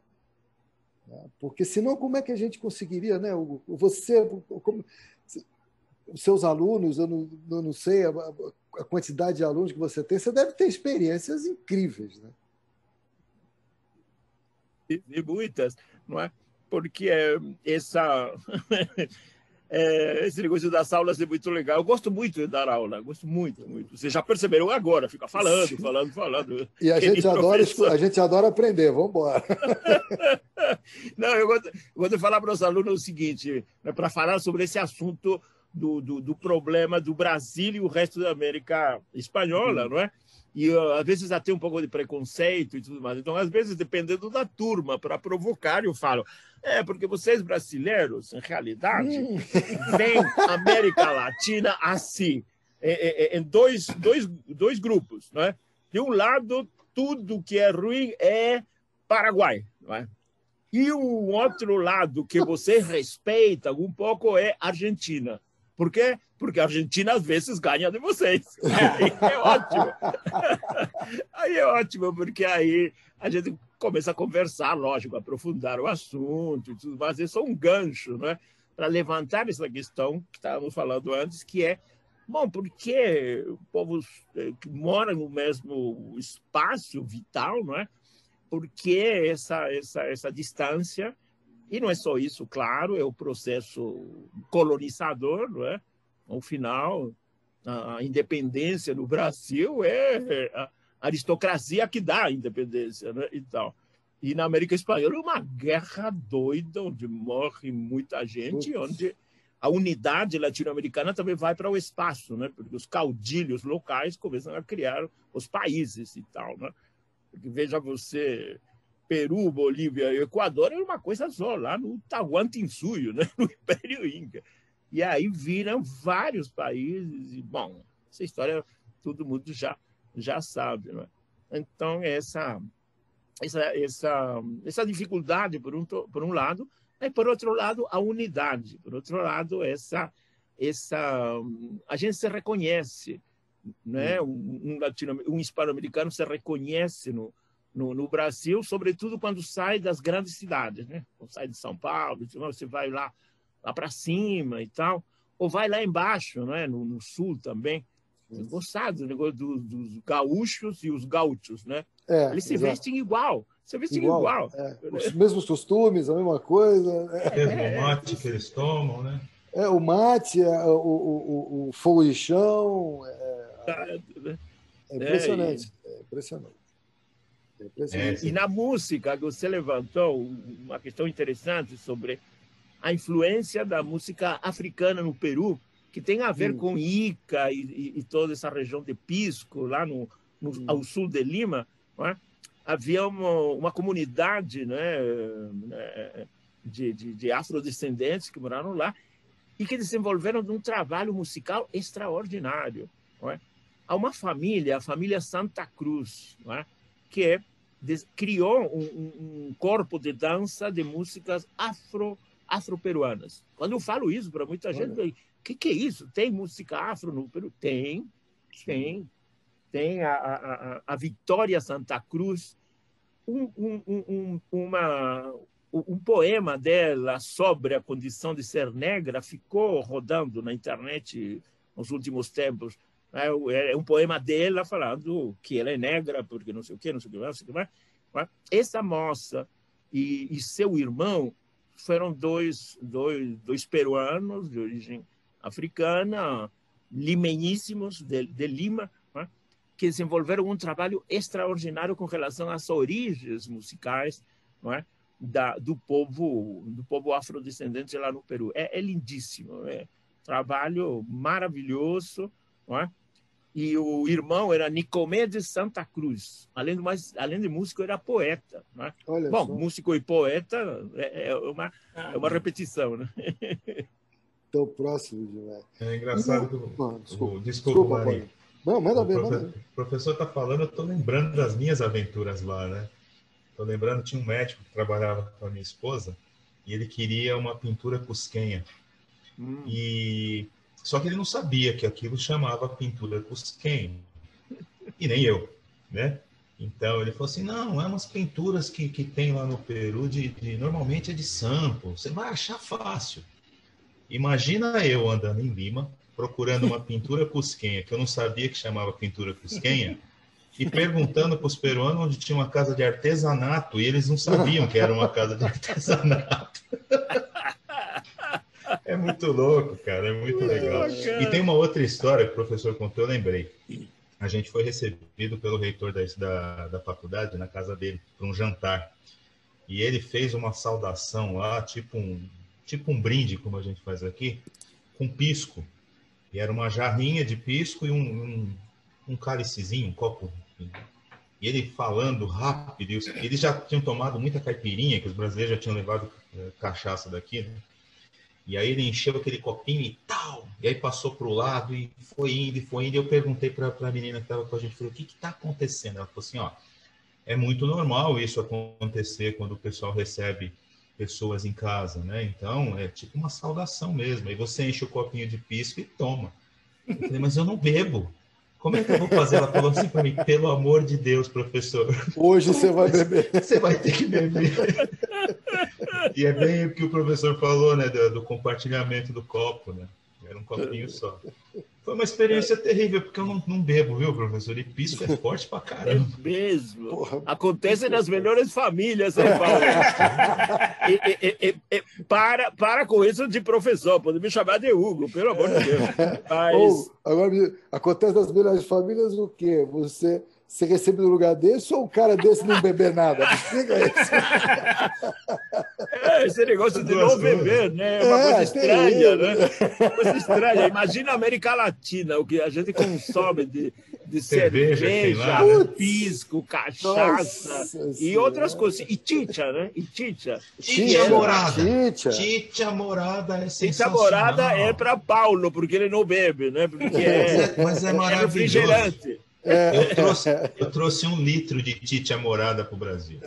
Né? Porque senão, como é que a gente conseguiria, né? Você, como, os seus alunos, eu não, eu não sei a, a, quantidade de alunos que você tem, você deve ter experiências incríveis, né? E, e muitas, não é? Porque essa É, esse negócio das aulas é muito legal. Eu gosto muito de dar aula, gosto muito, muito. Vocês já perceberam agora, fica falando, falando, falando. E a gente, adora, a gente adora aprender, vamos embora. Não, eu gosto, eu gosto de falar para os alunos o seguinte, né, para falar sobre esse assunto do, do, do, problema do Brasil e o resto da América espanhola, hum. não é? E às vezes até um pouco de preconceito e tudo mais. Então, às vezes, dependendo da turma, para provocar, eu falo: é, porque vocês brasileiros, em realidade, hum. América Latina assim, em, em dois, dois, dois grupos. Não é? De um lado, tudo que é ruim é Paraguai. Não é? E o outro lado que você respeita um pouco é Argentina. Por quê? Porque a Argentina às vezes ganha de vocês. Aí é ótimo. Aí é ótimo, porque aí a gente começa a conversar, lógico, aprofundar o assunto e tudo mais. Isso é um gancho, né? Para levantar essa questão que estávamos falando antes, que é Bom, porque povos eh, que moram no mesmo espaço vital, não é? Porque essa essa essa distância e não é só isso, claro, é o processo colonizador, não é? Ao final, a independência no Brasil é a aristocracia que dá a independência, né? E tal. E na América Espanhola é uma guerra doida, onde morre muita gente, onde a unidade latino-americana também vai para o espaço, né? Porque os caudilhos locais começam a criar os países e tal, né? Porque veja você, Peru, Bolívia e Equador era uma coisa só, lá no Tahuantinsuyo, né? no Império Inca. E aí viram vários países, e, bom, essa história todo mundo já, já sabe. Né? Então, essa, essa, essa, essa dificuldade, por um, por um lado, e por outro lado, a unidade, por outro lado, essa, essa a gente se reconhece, né? um, um, latino, um hispano-americano se reconhece no, no, no, Brasil, sobretudo quando sai das grandes cidades, né? Quando sai de São Paulo, você vai lá, lá para cima e tal, ou vai lá embaixo, né? no, no sul também. Gostado do negócio do, dos gaúchos e os gaúchos, né? É, Eles se exato. vestem igual, se vestem igual. igual. É. Os mesmos costumes, a mesma coisa. É, é, o mate que eles tomam, né? É, o mate, é, o, o, o, fogo de chão. É, é, é impressionante. É impressionante. É, e na música, você levantou uma questão interessante sobre a influência da música africana no Peru, que tem a ver com Ica e, e, e, toda essa região de Pisco, lá no, no ao sul de Lima. É? Havia uma, uma comunidade né, né, de, de, de afrodescendentes que moraram lá e que desenvolveram um trabalho musical extraordinário. É? Há uma família, a família Santa Cruz, é? que é criou um, um, corpo de dança de músicas afro afro-peruanas. Quando eu falo isso para muita gente, que, que é isso? Tem música afro no Peru? Tem, tem. Tem a, a, a Vitória Santa Cruz, um, um, um, uma, um poema dela sobre a condição de ser negra ficou rodando na internet nos últimos tempos. É, é um poema dela falando que ela é negra porque não sei o que, não sei o que mais, não sei o que mais. Essa moça e, e seu irmão foram dois, dois, dois peruanos de origem africana, limeñíssimos de, de Lima, né? que desenvolveram um trabalho extraordinário com relação às origens musicais é? da, do povo do povo afrodescendente lá no Peru. É, é lindíssimo, é trabalho maravilhoso. É? E o irmão era Nicomé de Santa Cruz. Além, do mais, além de músico, era poeta. Né? Bom, só. músico e poeta é, é uma, é uma repetição. Né? tão próximo demais. É engraçado que o, desculpa, o, desculpa, desculpa Não, manda bem, manda O professor está falando, eu estou lembrando das minhas aventuras lá, né? Estou lembrando, tinha um médico que trabalhava com a minha esposa e ele queria uma pintura cusquenha. Hum. E só que ele não sabia que aquilo chamava pintura cusquenha. E nem eu, né? Então ele falou assim: não, é umas pinturas que, que tem lá no Peru, de, de normalmente é de sampo, você vai achar fácil. Imagina eu andando em Lima, procurando uma pintura cusquenha, que eu não sabia que chamava pintura cusquenha, e perguntando para os peruanos onde tinha uma casa de artesanato, e eles não sabiam que era uma casa de artesanato. É muito louco, cara, é muito legal. E tem uma outra história que o professor contou, eu lembrei. A gente foi recebido pelo reitor da, da, da faculdade na casa dele para um jantar. E ele fez uma saudação lá, tipo um, tipo um brinde, como a gente faz aqui, com pisco. E era uma jarrinha de pisco e um, um, um cálicezinho, um copo. E ele falando rápido, eles já tinham tomado muita caipirinha, que os brasileiros já tinham levado é, cachaça daqui, né? E aí ele encheu aquele copinho e tal, e aí passou para o lado e foi indo, e foi indo. E eu perguntei para a menina que estava com a gente, falei, o que está acontecendo? Ela falou assim, ó, é muito normal isso acontecer quando o pessoal recebe pessoas em casa, né? Então, é tipo uma saudação mesmo. Aí você enche o copinho de pisco e toma. Eu falei, mas eu não bebo. Como é que eu vou fazer? Ela falou assim para mim, pelo amor de Deus, professor. Hoje você vai beber. Você vai ter que beber. E é bem o que o professor falou, né? Do, do compartilhamento do copo, né? Era um copinho só. Foi uma experiência terrível, porque eu não, não bebo, viu, professor? E pisco é forte pra caramba. É mesmo. Porra. Acontece nas melhores famílias, hein, Paulo? e, e, e, para, para com isso de professor, pode me chamar de Hugo, pelo amor de Deus. Mas... Ou, agora, acontece nas melhores famílias o quê? Você ser recebido no lugar desse ou um cara desse não beber nada? Explica isso. É, esse negócio de não beber, né? É uma é, coisa estranha, né? Uma coisa estranha. Imagina a América Latina, o que a gente consome de, de cerveja, cerveja lá, né? pisco, cachaça Nossa e outras coisas. E chicha, né? E chicha. Chicha morada. Chicha. morada é sensacional. Chicha morada é para Paulo, porque ele não bebe, né? Porque é, mas é, é maravilhoso. É refrigerante. É. Eu, trouxe, eu trouxe um litro de Tite Amorada para o Brasil.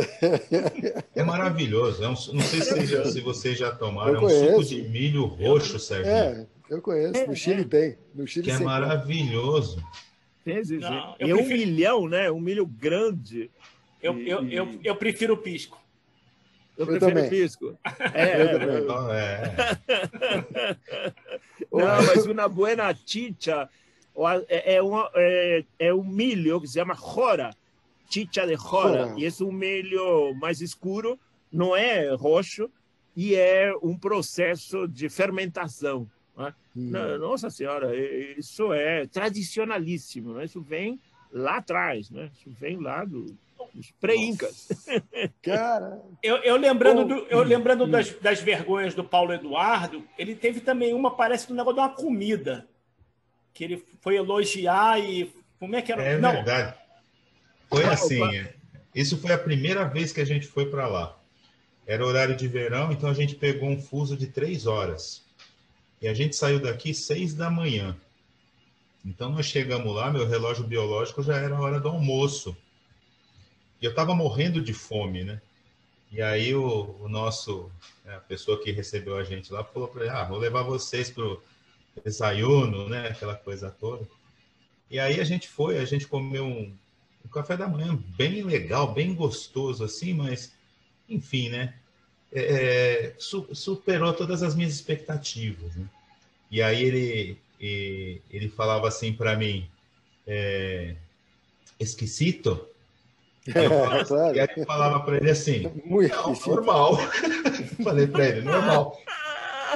É maravilhoso. É um, não sei se, se vocês já tomaram. É um suco de milho roxo, Sérgio. É, eu conheço. No Chile tem. No Chile que é maravilhoso. Não, é um prefiro... milhão, né? Um milho grande. Eu, eu, eu, eu prefiro o pisco. Eu, eu prefiro também. pisco. É, eu também. É. Não, mas uma buena chicha é, é, um, é, é um milho que se chama jora, chicha de jora, e é um milho mais escuro, não é roxo, e é um processo de fermentação. Né? Hum. Nossa Senhora, isso é tradicionalíssimo, né? isso vem lá atrás, né? isso vem lá do, dos pré-incas. Cara. Eu, eu lembrando, do, eu lembrando das, das vergonhas do Paulo Eduardo, ele teve também uma, parece, do negócio de uma comida que ele foi elogiar e. Como é que era? É Não. verdade. Foi assim. Isso foi a primeira vez que a gente foi para lá. Era horário de verão, então a gente pegou um fuso de três horas. E a gente saiu daqui seis da manhã. Então nós chegamos lá, meu relógio biológico já era a hora do almoço. E eu estava morrendo de fome, né? E aí o, o nosso, a pessoa que recebeu a gente lá falou para ele, ah, vou levar vocês pro desayuno, né? Aquela coisa toda. E aí a gente foi, a gente comeu um, um café da manhã bem legal, bem gostoso assim, mas enfim, né? É, é su, superou todas as minhas expectativas. Né? E aí ele, ele falava assim para mim, é, esquisito? Falava, e aí eu falava para ele assim, não, normal. Falei para ele, normal.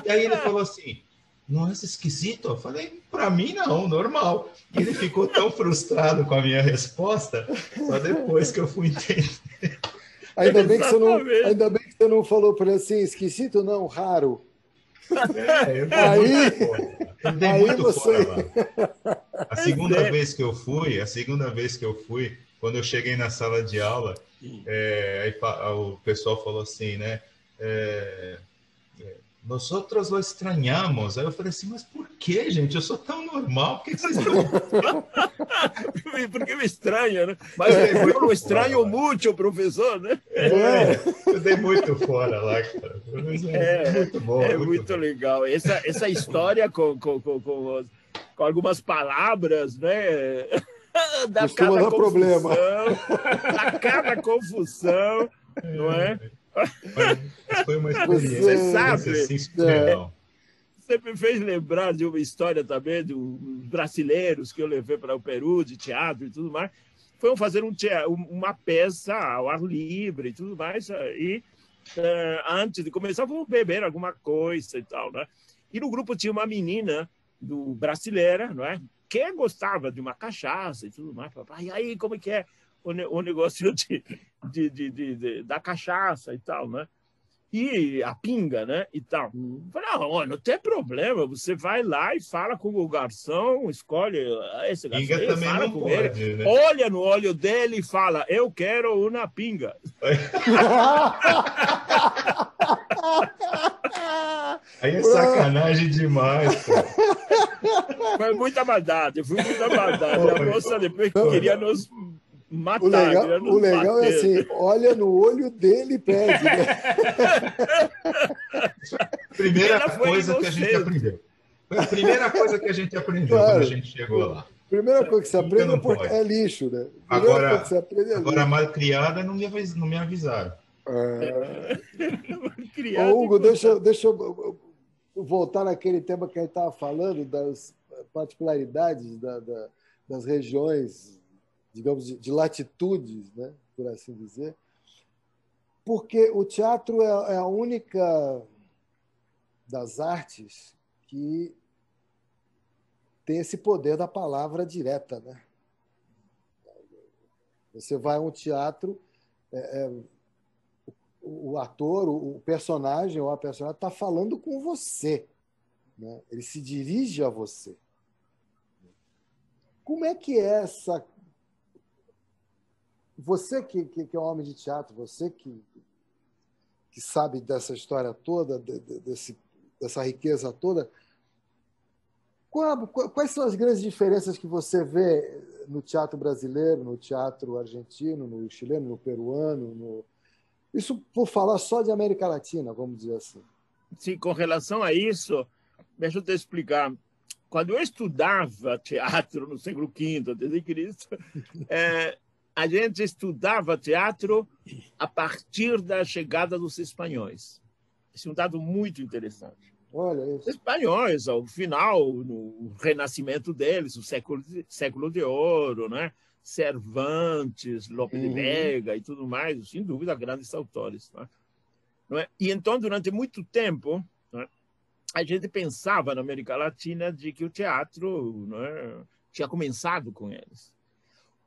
E aí ele falou assim, não é esquisito? Eu falei, para mim não, normal. E ele ficou tão frustrado com a minha resposta, só depois que eu fui entender. Ainda bem, que você não, ainda bem que você não falou para ele assim, esquisito não, raro. É, eu aí, eu dei aí muito você... fora, A segunda é. vez que eu fui, a segunda vez que eu fui, quando eu cheguei na sala de aula, é, aí, o pessoal falou assim, né? É, nós outros lo estranhamos. Aí eu falei assim, mas por que, gente? Eu sou tão normal, por que vocês estão... Porque me estranha, né? Mas é, eu não estranho muito, professor, né? É, eu dei muito fora lá, cara. É, é muito bom. É muito, muito legal. Essa, essa história com, com, com, com, com algumas palavras, né? Da Costuma cada confusão, problema. Da cada confusão, não é? Foi uma experiência Você sabe, assim, é, Você me fez lembrar de uma história também dos brasileiros que eu levei para o Peru, de teatro e tudo mais. Foram fazer um teatro, uma peça ao ar livre e tudo mais. E uh, antes de começar, vamos beber alguma coisa e tal, né? E no grupo tinha uma menina do brasileira, não é? Que gostava de uma cachaça e tudo mais. E aí, como é que é? o, o negócio de, de, de, de, da cachaça e tal, né? E a pinga, né? E tal. Falei, ah, não tem problema, você vai lá e fala com o garçom, escolhe ah, esse garçom, pinga também fala com pode, ele, né? olha no olho dele e fala, eu quero uma pinga. Aí é sacanagem demais, pô. Foi muita maldade, foi muita maldade. A moça depois queria nos matar. O legal, o legal é assim, olha no olho dele e pede. Né? Primeira coisa que a gente aprendeu. Foi a primeira coisa que a gente aprendeu claro. quando a gente chegou lá. Primeira coisa que você aprende é, porque é lixo, né? Primeira agora, coisa que você aprende é agora mal criada não me, avis, não me avisaram. É... Ô, Hugo, deixa, deixa eu voltar naquele tema que a gente estava falando, das particularidades da, da, das regiões digamos, de, de latitudes, né, por assim dizer, porque o teatro é, é a única das artes que tem esse poder da palavra direta, né? Você vai a um teatro, é, é, o, o, ator, o, o, personagem ou a personagem está falando com você, né? Ele se dirige a você. Como é que é essa você que, que, que, é um homem de teatro, você que, que sabe dessa história toda, de, de, desse, dessa riqueza toda, qual, quais são as grandes diferenças que você vê no teatro brasileiro, no teatro argentino, no chileno, no peruano? No... Isso por falar só de América Latina, vamos dizer assim. Sim, com relação a isso, deixa eu te explicar. Quando eu estudava teatro no século V antes de Cristo, é, a gente estudava teatro a partir da chegada dos espanhóis. Esse é um dado muito interessante. Olha isso. Os espanhóis, ao final, no renascimento deles, o século de, século de ouro, né? Cervantes, Lope uhum. de Vega e tudo mais, sem dúvida, grandes autores. Né? Não é? E então, durante muito tempo, né, a gente pensava na América Latina de que o teatro é, tinha começado com eles.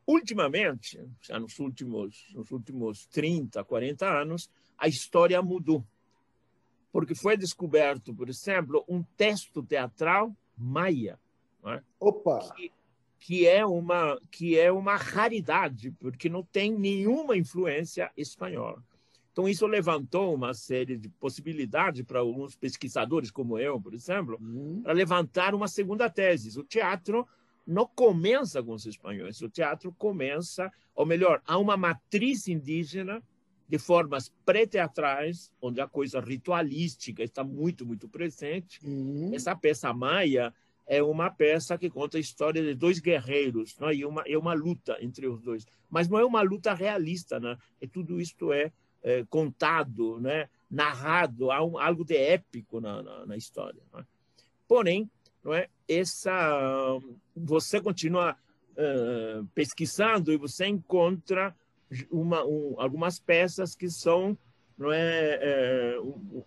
Ultimamente, nos últimos, nos últimos 30, 40 anos, a história mudou. Porque foi descoberto, por exemplo, um texto teatral maia. É? Opa! Que, que, é uma, que é uma raridade, porque não tem nenhuma influência espanhola. Então, isso levantou uma série de possibilidades para alguns pesquisadores, como eu, por exemplo, uhum. para levantar uma segunda tese. O teatro não começa com os espanhóis. O teatro começa, ou melhor, há uma matriz indígena de formas pré-teatrais, onde a coisa ritualística está muito, muito presente. Uhum. Essa peça Maia é uma peça que conta a história de dois guerreiros, não? É? e uma, é uma luta entre os dois. Mas não é uma luta realista, né? e tudo isto é, é contado, né? narrado, há um, algo de épico na, na, na história. Né? Porém, não é? essa você continua uh, pesquisando e você encontra uma, um, algumas peças que são não é, é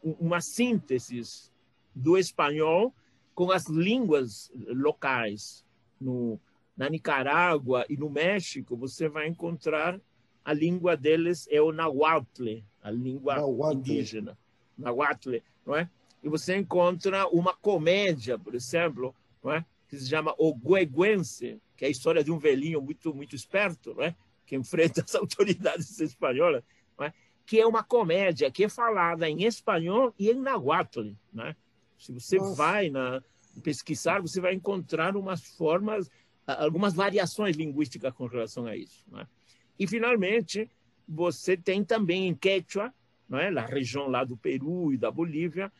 uma síntese do espanhol com as línguas locais. No, na Nicarágua e no México, você vai encontrar a língua deles é o nahuatl, a língua nahuatl. indígena, nahuatl, não é? E você encontra uma comédia, por exemplo, é? que se chama O Gueguense, que é a história de um velhinho muito muito esperto, é? que enfrenta as autoridades espanholas, é? que é uma comédia que é falada em espanhol e em nahuatl. Né? Se você Nossa. vai na, pesquisar, você vai encontrar umas formas, algumas variações linguísticas com relação a isso. Né? E, finalmente, você tem também em Quechua, não é? na região lá do Peru e da Bolívia,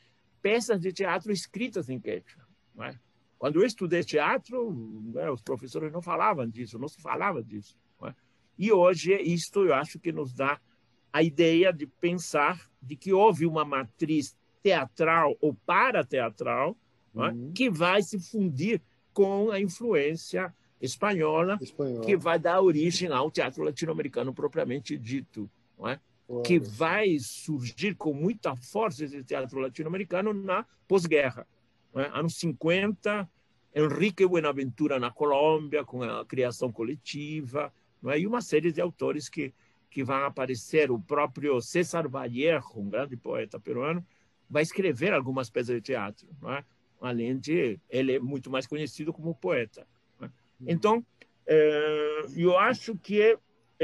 peças de teatro escritas em Quechua. Não é? Quando eu estudei teatro, é, os professores não falavam disso, não se falava disso. E hoje isto eu acho que nos dá a ideia de pensar de que houve uma matriz teatral ou parateatral é? uhum. que vai se fundir com a influência espanhola, espanhola, que vai dar origem ao teatro latino-americano propriamente dito, é? Que vai surgir com muita força esse teatro latino-americano na pós-guerra. É? Anos 50, Enrique Buenaventura na Colômbia, com a criação coletiva, não é? e uma série de autores que, que vão aparecer. O próprio César Vallejo, um grande poeta peruano, vai escrever algumas peças de teatro, não é? além de ele é muito mais conhecido como poeta. É? Então, é, eu acho que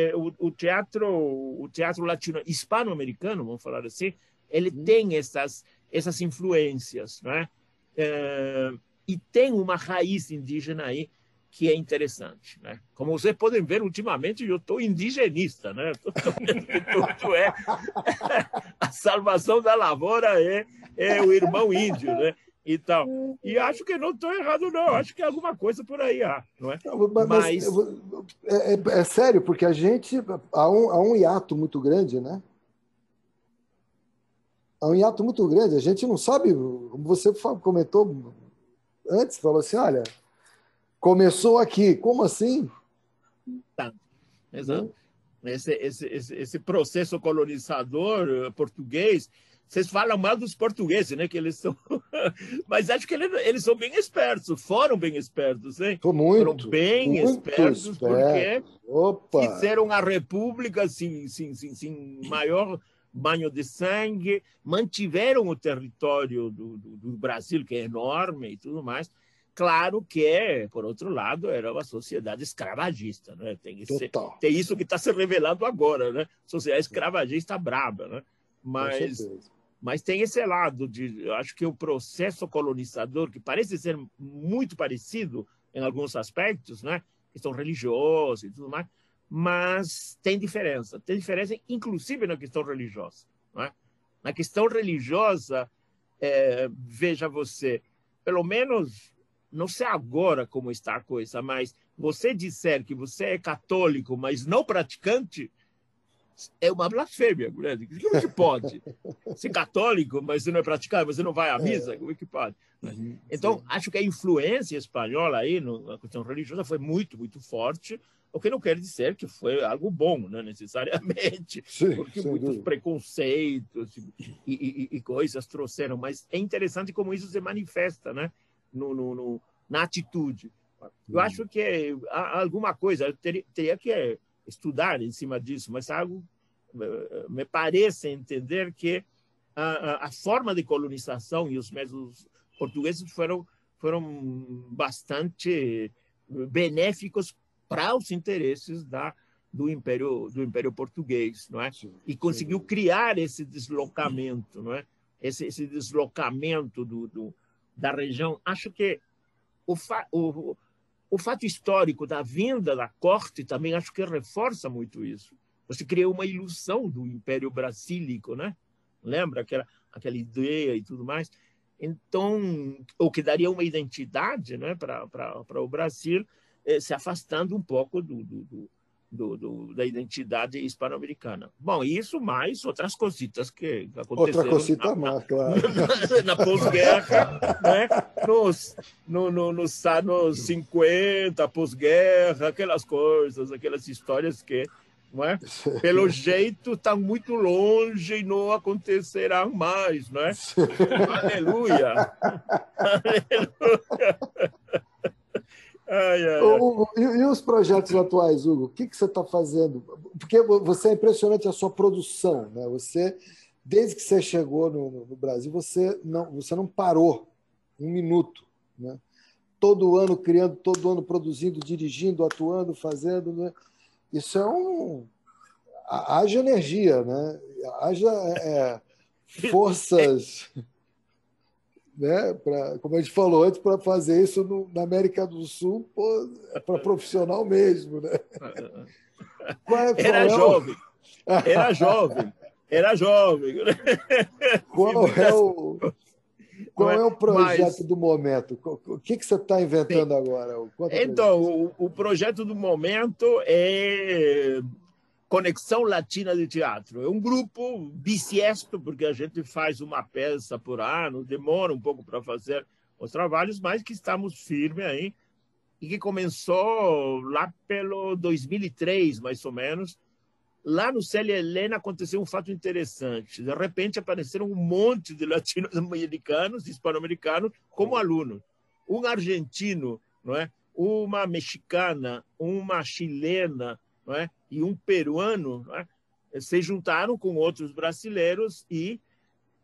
é, o, o, teatro, o teatro latino hispano-americano, vamos falar assim, ele uhum. tem essas essas influências, não é? é? E tem uma raiz indígena aí que é interessante. Né? Como vocês podem ver, ultimamente eu estou indigenista. Né? Tudo é, a salvação da lavoura é, é o irmão índio. Né? E, tal. e acho que não estou errado, não. Acho que é alguma coisa por aí há. Não é? Mas, mas é, é, é, sério, porque a gente. Há um, há um hiato muito grande, né? Há um hiato muito grande. A gente não sabe, como você comentou antes, falou assim: olha, Começou aqui. Como assim? Tá. Exato. Esse, esse, esse, esse processo colonizador eh, português, vocês falam mal dos portugueses, né? Que eles são. Mas acho que eles, eles são bem espertos, foram bem espertos, hein? Tô muito, foram bem espertos, espertos porque Opa. fizeram a república sem, sem, sem, sem maior banho de sangue, mantiveram o território do, do, do Brasil, que é enorme e tudo mais Claro que, por outro lado, era uma sociedade escravagista, né? Tem, esse, tem isso que está se revelando agora, né? Sociedade escravagista braba, né? Mas, mas tem esse lado de, acho que o processo colonizador, que parece ser muito parecido em alguns aspectos, né? Questão religiosa e tudo mais, mas tem diferença. Tem diferença, inclusive, na questão religiosa. Né? Na questão religiosa, é, veja você, pelo menos não sei agora como está a coisa, mas você disser que você é católico, mas não praticante, é uma blasfêmia, né? Como é que pode? Ser católico, mas você não é praticante, você não vai à missa, como é que pode? Uhum, então, sim. acho que a influência espanhola aí na questão religiosa foi muito, muito forte, o que não quer dizer que foi algo bom, né, necessariamente, sim, porque muitos dúvida. preconceitos e, e, e, coisas trouxeram, mas é interessante como isso se manifesta, né? no, no, no na atitude. Eu uhum. acho que alguma coisa, eu teria, teria que estudar em cima disso, mas algo eh, me parece entender que a, a, forma de colonização e os métodos portugueses foram, foram bastante benéficos para os interesses da, do império do império português não é? E conseguiu criar esse deslocamento não é? Esse, esse deslocamento do, do, da região. Acho que o, o, o fato histórico da vinda da corte também acho que reforça muito isso. você cria uma ilusão do Império Brasílico, né? Lembra aquela, aquela ideia e tudo mais? Então, o que daria uma identidade né, para o Brasil, eh, se afastando um pouco do, do, do, do da identidade hispano-americana. Bom, isso mais outras cositas que aconteceram. Outra cosita na, mais, claro. Na, na pós-guerra, né? nos, no, no, nos anos 50, pós-guerra, aquelas coisas, aquelas histórias que é? Pelo jeito está muito longe e não acontecerá mais, não é? Aleluia! Aleluia! Ai, ai, e, e, os projetos atuais, Hugo? O que, que você está fazendo? Porque você é impressionante a sua produção, né? Você, desde que você chegou no, no Brasil, você não, você não parou um minuto, né? Todo ano criando, todo ano produzindo, dirigindo, atuando, fazendo, né? Isso é um. Haja energia, né? Haja é, forças. Né? Pra, como a gente falou antes, para fazer isso no, na América do Sul, é para profissional mesmo. Né? É, era é jovem, era jovem, era jovem. Qual é o, qual é o projeto Mas, do momento? O que, que você está inventando sim. agora? então, o, o, projeto do momento é Conexão Latina de Teatro. É um grupo bissiesto, porque a gente faz uma peça por ano, demora um pouco para fazer os trabalhos, mas que estamos firmes aí, e que começou lá pelo 2003, mais ou menos, Lá no Célia Helena aconteceu um fato interessante. De repente apareceram um monte de latino-americanos, hispano-americanos, como alunos. Um argentino, não é? uma mexicana, uma chilena não é? E um peruano é? se juntaram com outros brasileiros e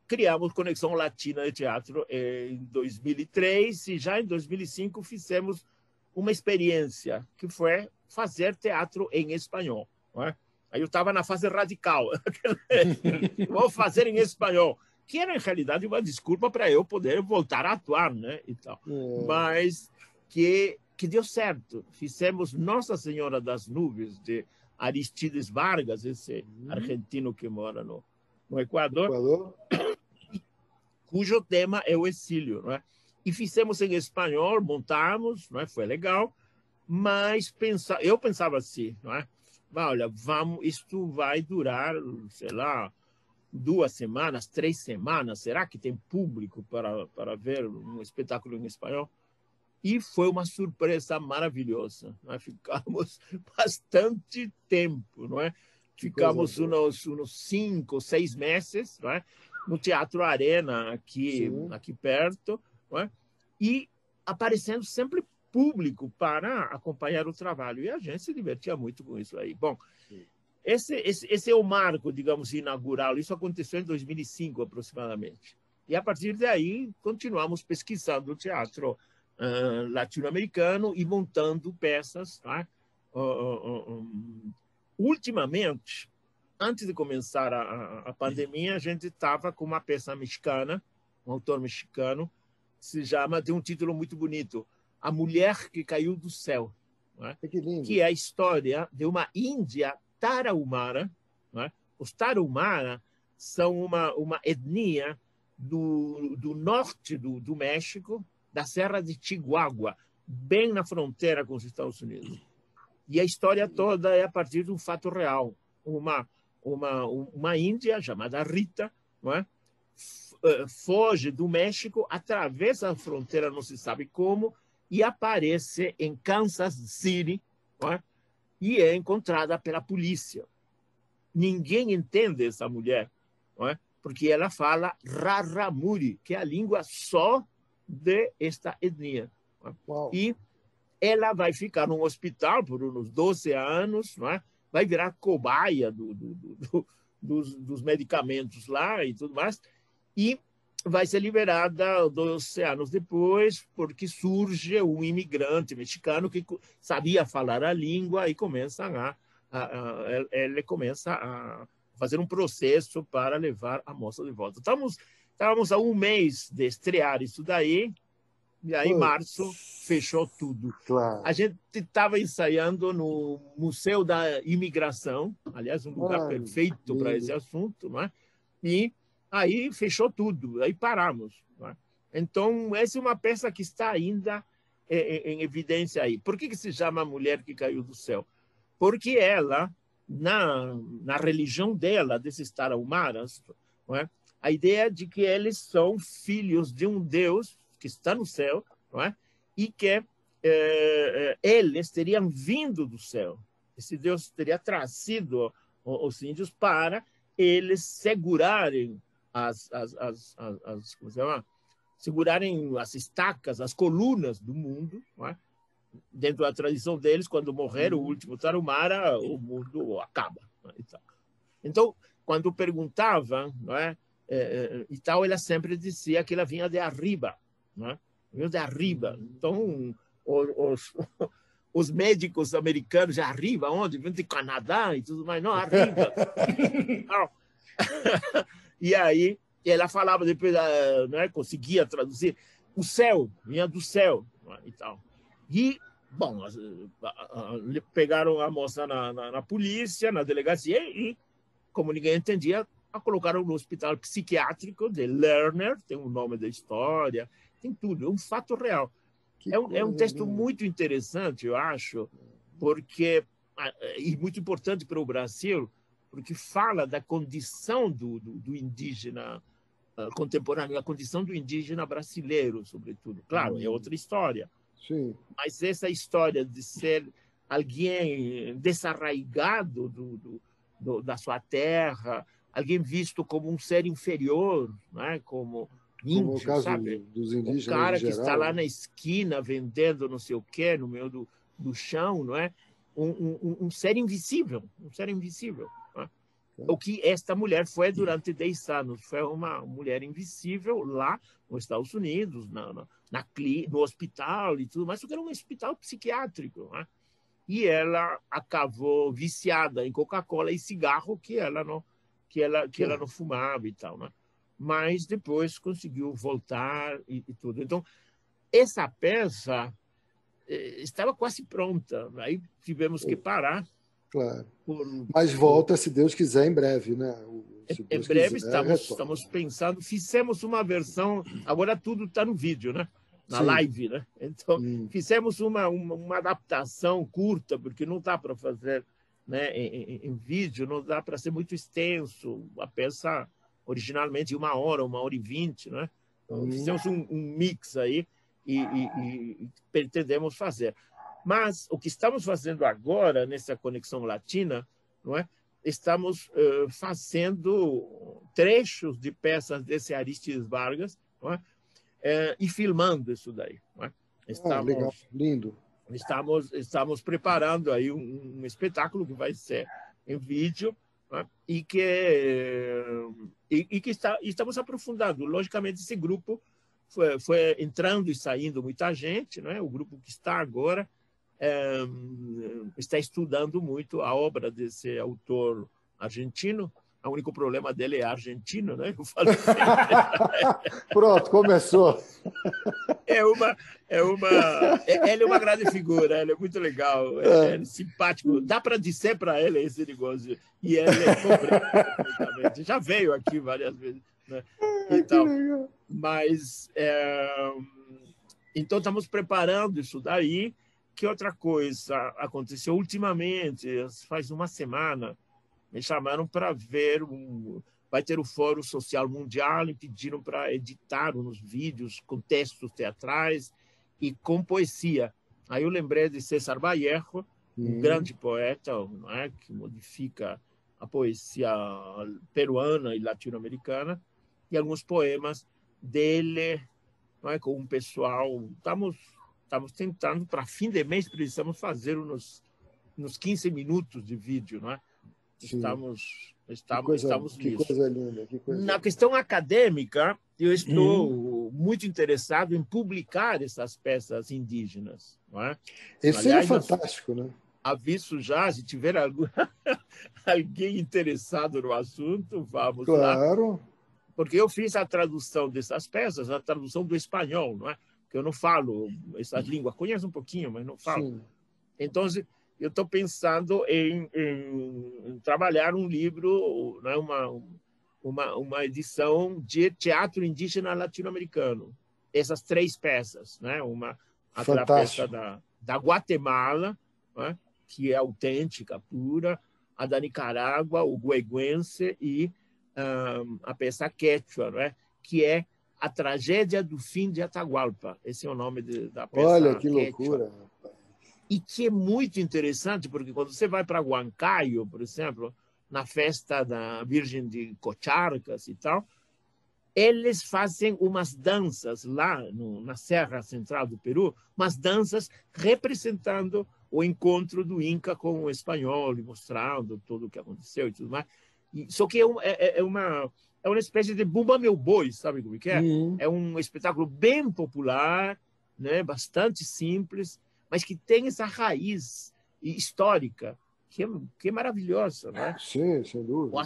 criamos Conexão Latina de Teatro em 2003 e já em 2005 fizemos uma experiência que foi fazer teatro em espanhol. É? Aí eu estava na fase radical. Vou fazer em espanhol. Que era, em realidade, uma desculpa para eu poder voltar a atuar, né? E tal. É. Mas que, que deu certo. Fizemos Nossa Senhora das Nuvens, de Aristides Vargas, esse uhum. argentino que mora no, no Equador, Equador, cujo tema é o exílio. Não é? E fizemos em espanhol, montamos, não é? foi legal, mas pensa, eu pensava assim, não é? olha, vamos, isto vai durar, sei lá, duas semanas, três semanas. Será que tem público para, para ver um espetáculo em espanhol? E foi uma surpresa maravilhosa. Nós ficamos bastante tempo, não é? Ficamos uns, uns cinco, seis meses, não é? No Teatro Arena aqui, aqui perto, é? E aparecendo sempre público para acompanhar o trabalho. E a gente se divertia muito com isso aí. Bom, esse, esse, esse é o marco, digamos, inaugural. Isso aconteceu em 2005, aproximadamente. E a partir daí, continuamos pesquisando o teatro uh, latino-americano e montando peças. Tá? Uh, um, ultimamente, antes de começar a, a pandemia, a gente estava com uma peça mexicana, um autor mexicano, se chama, tem um título muito bonito, a Mulher que Caiu do Céu, é? que, que, é a história de uma Índia tarahumara. É? Os tarahumara são uma, uma etnia do, do norte do, do México, da Serra de Chihuahua, bem na fronteira com os Estados Unidos. E a história toda é a partir de um fato real. Uma, uma, uma Índia chamada Rita não é? Eh, foge do México, atravessa a fronteira, não se sabe como, e aparece em Kansas City é? e é encontrada pela polícia. Ninguém entende essa mulher, é? porque ela fala Raramuri, que é a língua só de esta etnia. É? E ela vai ficar no hospital por uns 12 anos, é? vai virar cobaia do, do, do, dos, dos medicamentos lá e tudo mais, e vai ser liberada dois anos depois, porque surge um imigrante mexicano que sabia falar a língua e começa a, a, a ele começa a fazer um processo para levar a moça de volta. Estamos, estávamos a um mês de estrear isso daí, E aí, em março, fechou tudo. Claro. A gente estava ensaiando no Museu da Imigração, aliás, um lugar Ai, perfeito para esse assunto, não é? E aí fechou tudo, aí paramos. é? Então, essa é uma peça que está ainda em, em- em evidência aí. Por que, que se chama Mulher que Caiu do Céu? Porque ela, na, na religião dela, desses tarahumaras, não é? A ideia de que eles são filhos de um Deus que está no céu, não é? e que eh, eh, eles teriam vindo do céu. Esse Deus teria trazido os índios para eles segurarem as, as, as, as, as- como se chama? segurarem as estacas, as colunas do mundo, não é? dentro da tradição deles, quando morrer o último Tarumara, o mundo acaba. é? Então, quando perguntava, não é? Eh, eh, e tal, ela sempre dizia que ela vinha de arriba, não é? vinha de arriba. Então, o- os, os médicos americanos, de arriba, onde? Vêm de Canadá e tudo mais, não, arriba. E aí, ela falava depois, ah, não é? conseguia traduzir, o céu, vinha do céu não é? e tal. E, bom, pegaram a moça na, na, na polícia, na delegacia, e, como ninguém entendia, a colocaram no hospital psiquiátrico de Lerner, tem o nome da história, tem tudo, é um fato real. É um, é um texto linda. muito interessante, eu acho, porque e muito importante para o Brasil, porque fala da condição do, do, do indígena ah, contemporâneo, a condição do indígena brasileiro, sobretudo. Claro, é outra história, Sim, mas essa história de ser alguém desarraigado do, do, do- da sua terra, alguém visto como um ser inferior, né? como índio, como o caso sabe? dos o indígenas cara em que está lá né? na esquina vendendo não sei o quê, no meio do, do chão, não é? Um, um- um ser invisível, um ser invisível. não é? O que esta mulher foi durante 10 anos, foi uma mulher invisível lá nos Estados Unidos, na, na, na no hospital e tudo mais, só que era um hospital psiquiátrico. não é? E ela acabou viciada em Coca-Cola e cigarro que ela não que ela que ela não fumava e tal, né? Mas depois conseguiu voltar e, e tudo. Então essa peça eh, estava quase pronta. Aí tivemos que parar Claro. por Mas volta, se Deus quiser, em breve, né? Se em breve quiser, estamos, estamos pensando, fizemos uma versão, agora tudo está no vídeo, né? Na Sim. live, né? Então, Hum, fizemos uma, uma, uma adaptação curta, porque não dá para fazer né, em, em- vídeo, não dá para ser muito extenso. A peça, originalmente, uma hora, uma hora e vinte, né? Então, Hum. fizemos um, um mix aí e, e- e- pretendemos fazer. Mas o que estamos fazendo agora, nessa conexão latina, não é? estamos eh, fazendo trechos de peças desse Aristides Vargas não é? Eh, e filmando isso daí. não é? ah, Estamos, legal, lindo. Estamos, estamos preparando aí um, um espetáculo que vai ser em vídeo né? e que, e, e que está, estamos aprofundando. Logicamente, esse grupo foi, foi entrando e saindo muita gente, né? o grupo que está agora eh, está estudando muito a obra desse autor argentino. O único problema dele é argentino, né? Eu falo sempre. Pronto, começou. É uma, é uma, é- ele é uma grande figura, ele é muito legal, É. ele é simpático. Dá para dizer para ele esse negócio e ele compreende perfeitamente. Já veio aqui várias vezes, né? Então, mas é, então estamos preparando isso daí. Que outra coisa aconteceu ultimamente? Faz uma semana me chamaram para ver um vai ter o Fórum Social Mundial e pediram para editar uns vídeos com textos teatrais e com poesia. Aí eu lembrei de César Vallejo, um Hum, grande poeta, não é, que modifica a poesia peruana e latino-americana e alguns poemas dele, não é, com um pessoal. Estamos estamos tentando para fim de mês precisamos fazer uns uns 15 minutos de vídeo, não é? Estamos Que estamos coisa, estamos que nisso. coisa linda. Que coisa Na questão acadêmica, eu estou Uhum. muito interessado em publicar essas peças indígenas, não é? Esse seria nós- fantástico, né? aviso já, se tiver algum, alguém interessado no assunto, vamos lá. Claro. Porque eu fiz a tradução dessas peças, a tradução do espanhol, não é? que eu não falo essas línguas, conheço um pouquinho, mas não falo. Sim. Então, eu estou pensando em, em, trabalhar um livro, né, uma, uma, uma edição de teatro indígena latino-americano. Essas três peças, né? uma aquela peça da, da Guatemala, né? que é autêntica, pura, a da Nicarágua, o gueguense e um, a peça quechua, né? que é a tragédia do fim de Atahualpa. Esse é o nome de, da peça. Olha que quechua. loucura. E que é muito interessante, porque quando você vai para Huancayo, por exemplo, na festa da Virgem de Cocharcas e tal, eles fazem umas danças lá no, na Serra Central do Peru, umas danças representando o encontro do Inca com o espanhol, e mostrando tudo o que aconteceu e tudo mais. E, só que é, um, é, é, uma é uma espécie de Bumba Meu Boi, sabe como é? Uhum. É um espetáculo bem popular, né, bastante simples, mas que tem essa raiz histórica que é, que é maravilhosa, né? Sim, sem dúvida.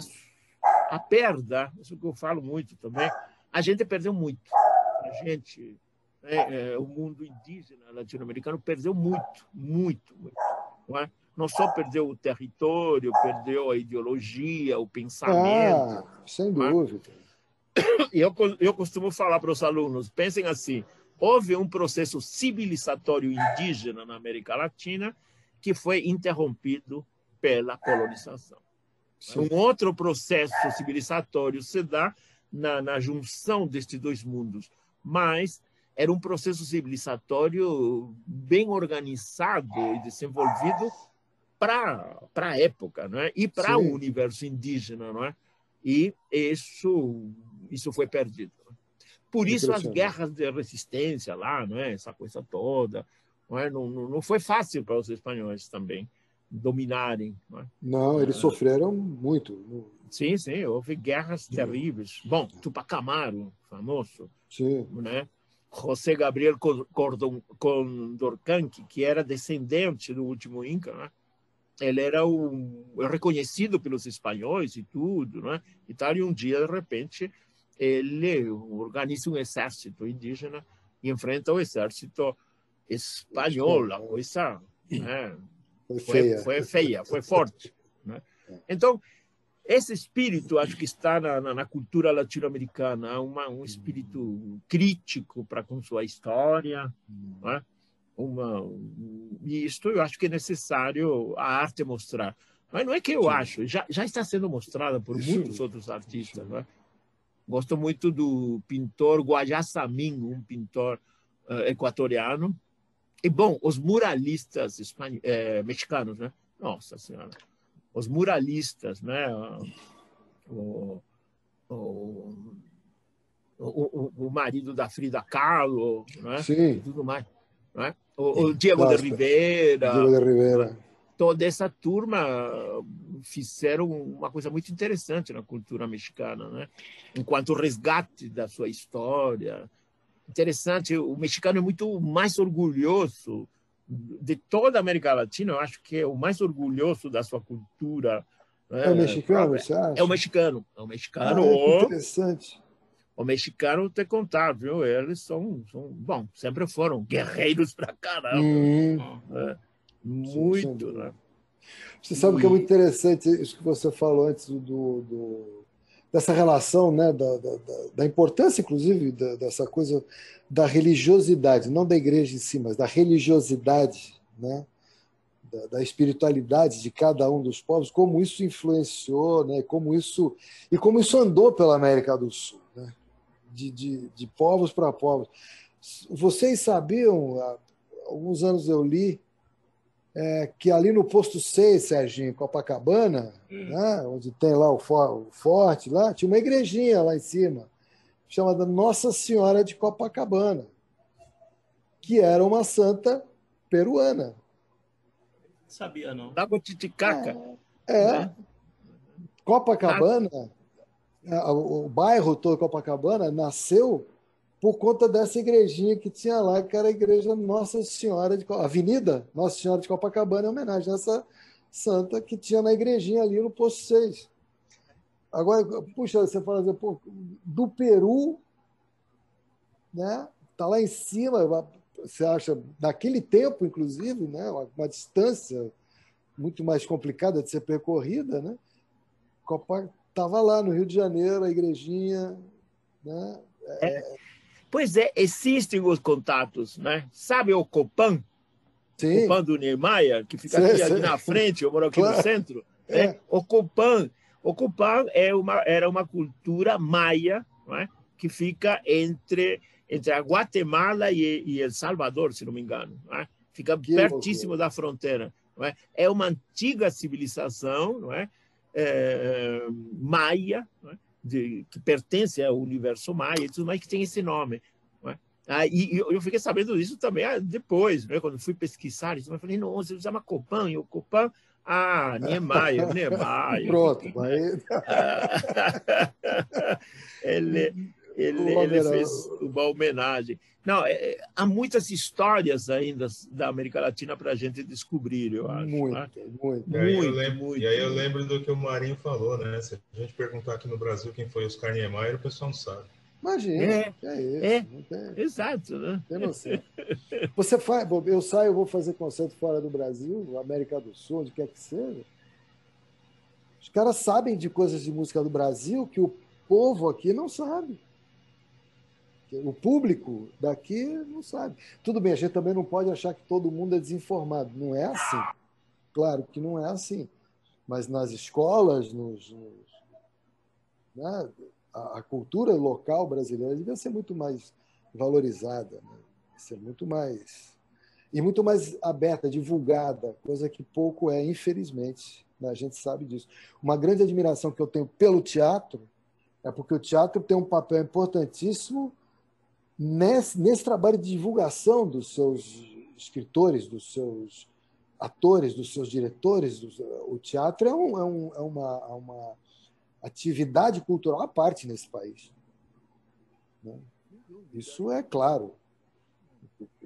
A, a perda, isso que eu falo muito também, a gente perdeu muito. A gente, né, é, o mundo indígena latino-americano perdeu muito, muito, muito. Não, é? não só perdeu o território, perdeu a ideologia, o pensamento. Ah, sem é? dúvida. E eu, eu costumo falar para os alunos, pensem assim, houve um processo civilizatório indígena na América Latina que foi interrompido pela colonização. Um outro processo civilizatório se dá na, na junção destes dois mundos, mas era um processo civilizatório bem organizado e desenvolvido para a época não é? e para o universo indígena. Não é? E isso, isso foi perdido. Por isso as guerras de resistência lá, não é? essa coisa toda, não, é? não, não foi fácil para os espanhóis também dominarem. Não, é? não eles ah. sofreram muito. Sim, sim, houve guerras terríveis. Bom, Tupac-Amaru, famoso. Sim. Né? José Gabriel Condorcanqui, que era descendente do último Inca, né? ele era um, reconhecido pelos espanhóis e tudo, né? e tal, e um dia, de repente, ele organiza um exército indígena e enfrenta o exército espanhol, a coisa né? foi, feia. Foi, foi feia, foi forte. Né? Então, esse espírito acho que está na, na, na cultura latino-americana, um espírito crítico para com sua história, né? uma, e isto eu acho que é necessário a arte mostrar. Mas não é que eu Sim. acho, já, já está sendo mostrada por muitos outros artistas. Né? Gosto muito do pintor Guayasamín, um pintor uh, equatoriano. E, bom, os muralistas espan... eh, mexicanos, né? Nossa Senhora. Os muralistas, né? O, o, o, o marido da Frida Kahlo, né? Sim. E tudo mais. Né? O, o Diego de Rivera. Diego de Rivera. Toda essa turma fizeram uma coisa muito interessante na cultura mexicana, né? enquanto resgate da sua história. Interessante, o mexicano é muito mais orgulhoso de toda a América Latina, eu acho que é o mais orgulhoso da sua cultura. Né? É o mexicano, você acha? É o mexicano. É o mexicano. Ah, é interessante. O mexicano, te contar, viu? Eles são, são bom, sempre foram guerreiros pra caramba. Hum. É, muito, sim, né? Você sabe que é muito interessante isso que você falou antes do, do dessa relação, né, da, da, da importância, inclusive, da, dessa coisa da religiosidade, não da igreja em si, mas da religiosidade, né, da, da, espiritualidade de cada um dos povos, como isso influenciou, né, como isso e como isso andou pela América do Sul, né, de, de, de povos para povos. Vocês sabiam, há alguns anos eu li é, que ali no posto 6, Serginho, Copacabana, hum. né, onde tem lá o, for, o, forte, lá, tinha uma igrejinha lá em cima, chamada Nossa Senhora de Copacabana, que era uma santa peruana. Não sabia, não. Da Titicaca. É. é. Né? Copacabana, ah. o, o bairro todo Copacabana nasceu por conta dessa igrejinha que tinha lá, que era a igreja Nossa Senhora de Avenida Nossa Senhora de Copacabana, em homenagem a essa santa que tinha na igrejinha ali no posto 6. Agora, puxa, você fala assim, pô, do Peru, né? tá lá em cima, você acha, naquele tempo, inclusive, né, uma, distância muito mais complicada de ser percorrida, né? Copa estava lá no Rio de Janeiro, a igrejinha, né? É, pois é, existem os contatos, né? Sabe o Copan? Sim. Copan do Niemeyer, que fica sim, aqui, aqui, na frente, eu moro aqui claro. no centro. É. Né? O Copan, o Copan é uma, era uma cultura maia, é? que fica entre entre a Guatemala e, e El Salvador, se não me engano. É? Fica que pertíssimo loucura. da fronteira. É? é? uma antiga civilização, não é? é maia, é? De, que pertence ao universo maia, tudo mais que tem esse nome. É? Ah, e, eu fiquei sabendo disso também ah, depois, né? quando fui pesquisar isso, eu falei, não, você chama Copan, e o Copan, ah, Niemeyer, Niemeyer. Pronto, aí... ele, ele, ele fez uma homenagem. Não, é, é, há muitas histórias ainda da América Latina para a gente descobrir, eu acho. Muito, né? muito. E aí, muito, lembro, muito, e aí eu lembro do que o Marinho falou, né? Se a gente perguntar aqui no Brasil quem foi Oscar Niemeyer, o pessoal não sabe. Imagina, é, é isso. É, tem, exato, né? Tem noção. Você faz, eu saio, eu vou fazer concerto fora do Brasil, América do Sul, onde quer que seja. Os caras sabem de coisas de música do Brasil que o povo aqui não sabe. O público daqui não sabe. Tudo bem, a gente também não pode achar que todo mundo é desinformado. Não é assim. Claro que não é assim. Mas nas escolas, nos, nos né, a, a, cultura local brasileira devia ser muito mais valorizada, né? ser muito mais e muito mais aberta, divulgada, coisa que pouco é, infelizmente. Né? A gente sabe disso. Uma grande admiração que eu tenho pelo teatro é porque o teatro tem um papel importantíssimo nesse, nesse trabalho de divulgação dos seus escritores, dos seus atores, dos seus diretores. Dos, o teatro é, um, é, um, é uma, é uma atividade cultural à parte nesse país. Né? Isso é claro.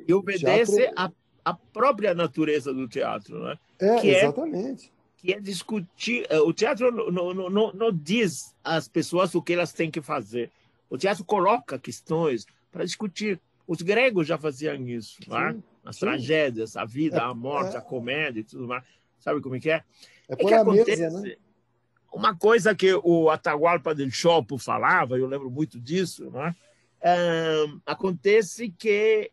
E obedece teatro... à, à própria natureza do teatro, né? É, que é exatamente. É, que é discutir. Eh, o teatro não, não, não, não diz às pessoas o que elas têm que fazer. O teatro coloca questões, para discutir. Os gregos já faziam isso, é? as sim. tragédias, a vida, é, a morte, é. a comédia e tudo mais. Sabe como é que é? É, é que acontece, mesa, né? Uma coisa que o Atahualpa del Chopo falava, eu lembro muito disso, né? acontece que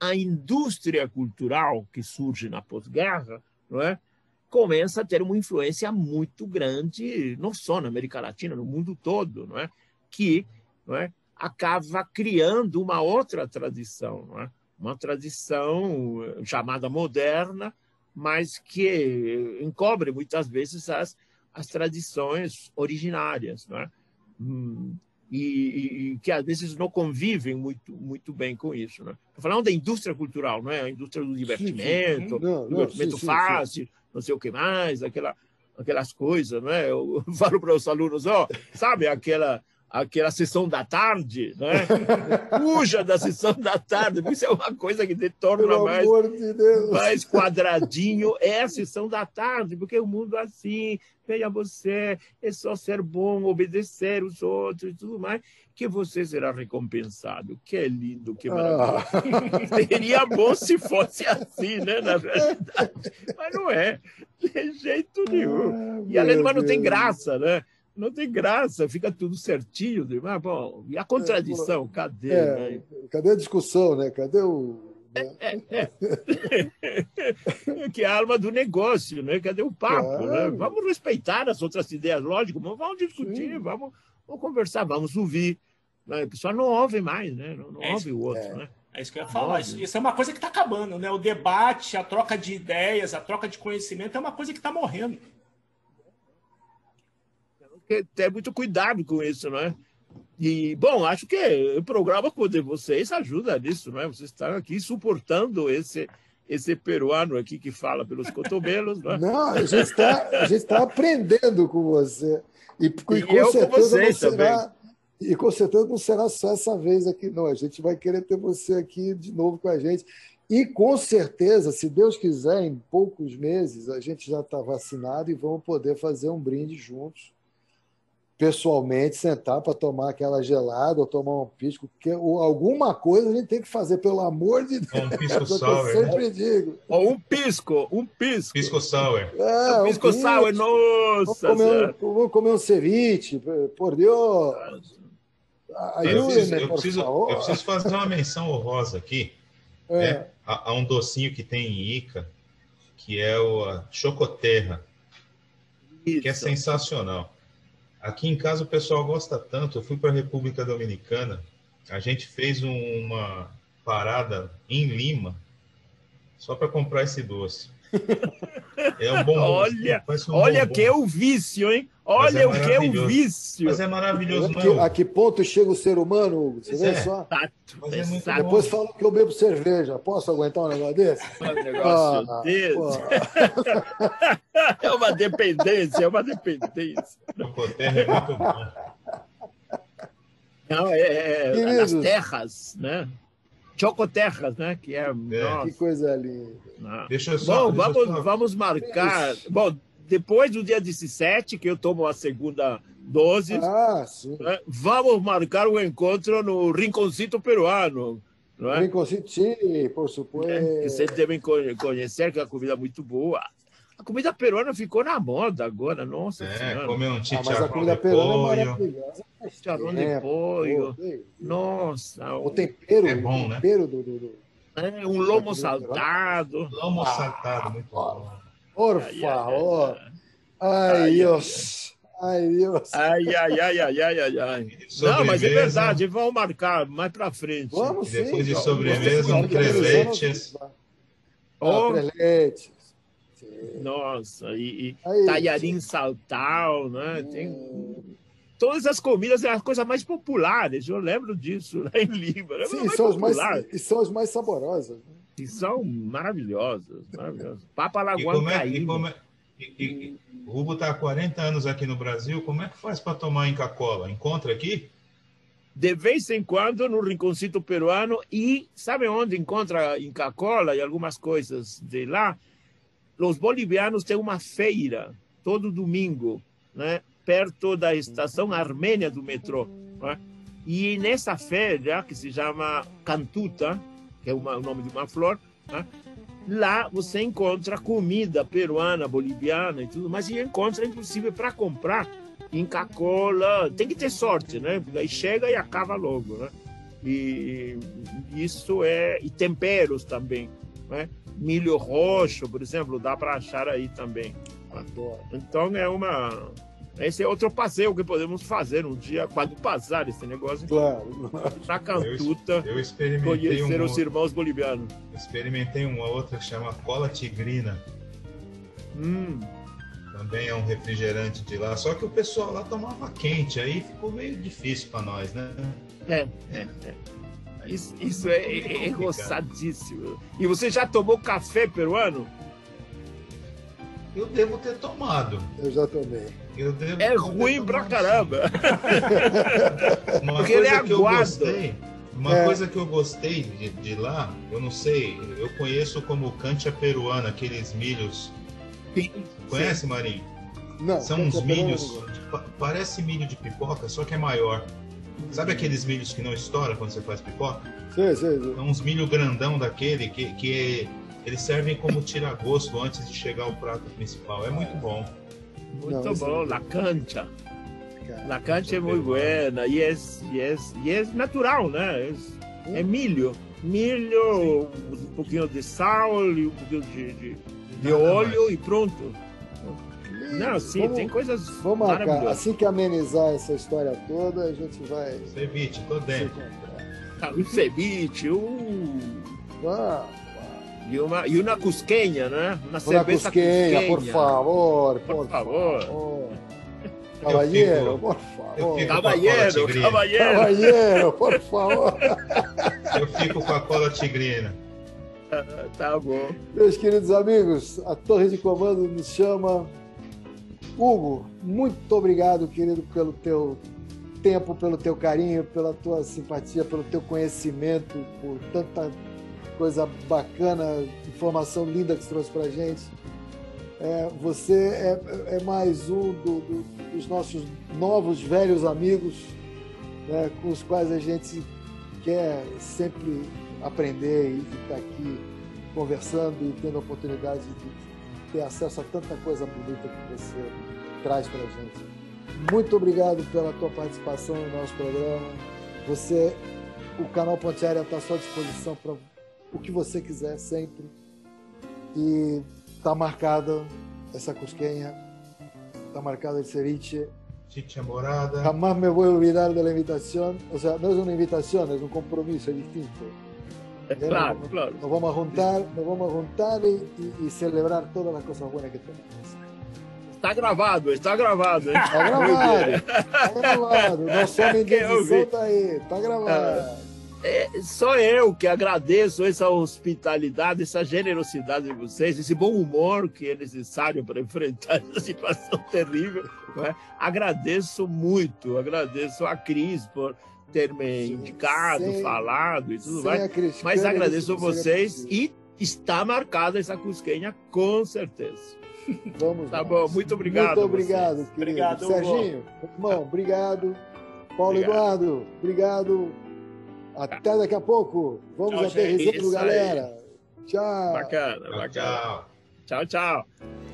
a indústria cultural que surge na pós-guerra é? começa a ter uma influência muito grande, não só na América Latina, no mundo todo, não é? que não é? Acaba criando uma outra tradição, é? uma tradição eh, chamada moderna, mas que encobre muitas vezes as, as tradições originárias, é? hum, e, e, que às vezes não convivem muito, muito bem com isso. Estou falando da indústria cultural, não é? a indústria do divertimento, sim, sim. Não, divertimento sim, fácil, não sei o que mais, aquela, aquelas coisas. Não é? Eu falo para os alunos, ó, sabe aquela aquela sessão da tarde, né? Fuja da sessão da tarde, isso é uma coisa que torna mais, de mais quadradinho. É a sessão da tarde, porque o mundo é assim, veja você, é só ser bom, obedecer os outros e tudo mais, que você será recompensado. Que lindo, que maravilhoso. Ah. Seria bom se fosse assim, né? Na verdade. Mas não é, de jeito nenhum. Ah, e além do mais, não tem graça, né? Não tem graça, fica tudo certinho. Mas, bom, e a contradição, cadê? É, né? Cadê a discussão, né? Cadê o. Né? É, é, é. que é a alma do negócio, né? Cadê o papo? Né? Claro. Né? Vamos respeitar as outras ideias, lógico, mas vamos discutir, vamos, vamos conversar, vamos ouvir. Né? O pessoal não ouve mais, né? Não, não é ouve o outro, é. né? É isso que eu ia falar. Isso, isso, é uma coisa que está acabando, né? O debate, a troca de ideias, a troca de conhecimento é uma coisa que está morrendo que ter muito cuidado com isso, não é? E, bom, acho que o programa com vocês ajuda nisso, não é? Vocês estão aqui suportando esse, esse peruano aqui que fala pelos cotovelos, não é? Não, a gente está, tá aprendendo com você. E, e, e com certeza não será, e com certeza não será só essa vez aqui, não. A gente vai querer ter você aqui de novo com a gente. E com certeza, se Deus quiser, em poucos meses, a gente já está vacinado e vamos poder fazer um brinde juntos pessoalmente sentar para tomar aquela gelada ou tomar um pisco, porque alguma coisa a gente tem que fazer, pelo amor de Deus. Um pisco sour. Eu sempre né? digo. Ou um pisco, um pisco. Pisco sour. É, um pisco sour, nossa. Vamos comer, um, vamos comer um ceviche, por Deus. eu, preciso, eu, preciso, eu preciso fazer uma menção honrosa aqui. É. Né? Há, há, um docinho que tem em Ica, que é o Chocoterra, Isso. que é sensacional. Aqui em casa o pessoal gosta tanto. Eu fui para a República Dominicana, a gente fez uma parada em Lima só para comprar esse doce. É um bom Olha, um olha bom que é o vício, hein? Olha é o que é o vício. Mas é maravilhoso, é que, A que ponto chega o ser humano, Hugo? Você vê é. só? Exato, é Depois falam que eu bebo cerveja. Posso aguentar um negócio desse? Um negócio ah, desse. é uma dependência, é uma dependência. O terra é muito bom. Não, é, é, é nas terras, né? Chocoterras, né? Que é. é. Que coisa linda. Deixa eu só. Bom, vamos, só... vamos marcar. Bom, depois do dia 17, que eu tomo a segunda dose, ah, sim. Né, vamos marcar o um encontro no Rinconcito Peruano. Não é? Rinconcito, sim, por supuesto. É, vocês devem conhecer, que é uma comida muito boa. A comida peruana ficou na moda agora, nossa é, senhora. comer um chicharrão ah, mas a comida peruana é maravilhosa. Chicharrão de pollo. Nossa. O tempero, é bom, o tempero né? do, do, do... É, um lomo saltado. Lomo ah, saltado, muito bom. Por favor. Ai, Deus. Ai, Deus. Ai, ai, ai, ai, ai, ai, ai. Não, mas é verdade, vamos marcar mais pra frente. Vamos sim. Depois de sobremesa, um treletes. Oh. Treletes. Nossa, e, e talharim saltal, né? Tem todas as comidas, é a coisa mais populares. Eu lembro disso lá em Lima. Sim, são, mais, e são as mais saborosas. Né? E são maravilhosas, maravilhosas. Papa Lagoa é, e, como é, e, e, o Rubo está há 40 anos aqui no Brasil. Como é que faz para tomar Inca Cola? Encontra aqui? De vez em quando no rinconcito peruano e sabe onde encontra Inca Cola e algumas coisas de lá? Os bolivianos têm uma feira todo domingo, né? perto da estação armênia do metrô. Né? E nessa feira, que se chama Cantuta, que é uma, o nome de uma flor, né? lá você encontra comida peruana, boliviana e tudo, mas e encontra inclusive para comprar Inca Cola, tem que ter sorte, né? Aí chega e acaba logo, né? E isso é e temperos também, né? Milho roxo, por exemplo, dá para achar aí também. Adoro. Então é uma esse é outro passeio que podemos fazer um dia, quando passar esse negócio. Claro. Na Cantuta, eu, eu experimentei conhecer um, os irmãos bolivianos. Experimentei uma outra que chama Cola Tigrina. Hum. Também é um refrigerante de lá, só que o pessoal lá tomava quente, aí ficou meio difícil para nós, né? É, é, é. Isso, isso é, é, é roçadíssimo. E você já tomou café peruano? Eu devo ter tomado. Eu já tomei. Eu devo, é ruim pra caramba. uma Porque coisa ele é que eu gostei. Uma é. coisa que eu gostei de, de, lá, eu não sei, eu conheço como cancha peruana, aqueles milhos. Sim. Conhece, Marinho? Não. São uns milhos, parece milho de pipoca, só que é maior. Sabe aqueles milhos que não estouram quando você faz pipoca? Sim, sim, sim. São uns milho grandão daquele que, que eles servem como tira-gosto antes de chegar ao prato principal. É muito bom. Muito Não, bom, la cancha. La cancha é muito buena e é, e é, e é natural, né? É, é milho. Milho, Sim. um pouquinho de sal e um pouquinho de, de, de óleo mais. e pronto. Não, sim, vamos, tem coisas. Vamos marcar. Assim que amenizar essa história toda, a gente vai. Ceviche, tô dentro. Ah, um ceviche, um. Ah. E uma, e uma cusquenha, né? Uma, cerveja cusquenha, por favor, por, por favor. favor. Caballeiro, por favor. Caballeiro, caballeiro. Caballeiro, por favor. Eu fico com a cola tigrina. Tá bom. Meus queridos amigos, a Torre de Comando nos chama. Hugo, muito obrigado, querido, pelo teu tempo, pelo teu carinho, pela tua simpatia, pelo teu conhecimento, por tanta coisa bacana, informação linda que você trouxe para gente. É, você é, é, mais um do, do, dos nossos novos velhos amigos, né, com os quais a gente quer sempre aprender e estar aqui conversando e tendo a oportunidade de ter acesso a tanta coisa bonita que você traz para a gente. Muito obrigado pela tua participação no nosso programa. Você, o canal Ponte Aérea está à sua disposição para o que você quiser sempre. E está marcada essa cusqueña, está marcado el ceviche. Chicha morada. Jamás me voy a olvidar de la invitación. O sea, no es una invitación, es un compromiso, es distinto. Claro, nos, claro. Nos vamos a juntar, nos vamos a juntar y, y, y celebrar todas las cosas buenas que tenemos. Está gravado, está gravado. Hein? Está gravado, está gravado. Homem de edição tá aí, tá gravado. É, só eu que agradeço essa hospitalidade, essa generosidade de vocês, esse bom humor que é necessário para enfrentar essa situação terrível. É? Agradeço muito, agradeço a Cris por ter me sim, indicado, sem, falado e tudo mais. Mas agradeço a vocês e está marcada essa cusquenha com certeza. Vamos Tá bom, muito obrigado. Muito obrigado, querido. Obrigado, Serginho, irmão, obrigado. Paulo obrigado. Eduardo, obrigado. Até daqui a pouco. Vamos Tchau. Recife, galera. Tchau. Bacana, Tchau, bacana. tchau. Tchau, tchau.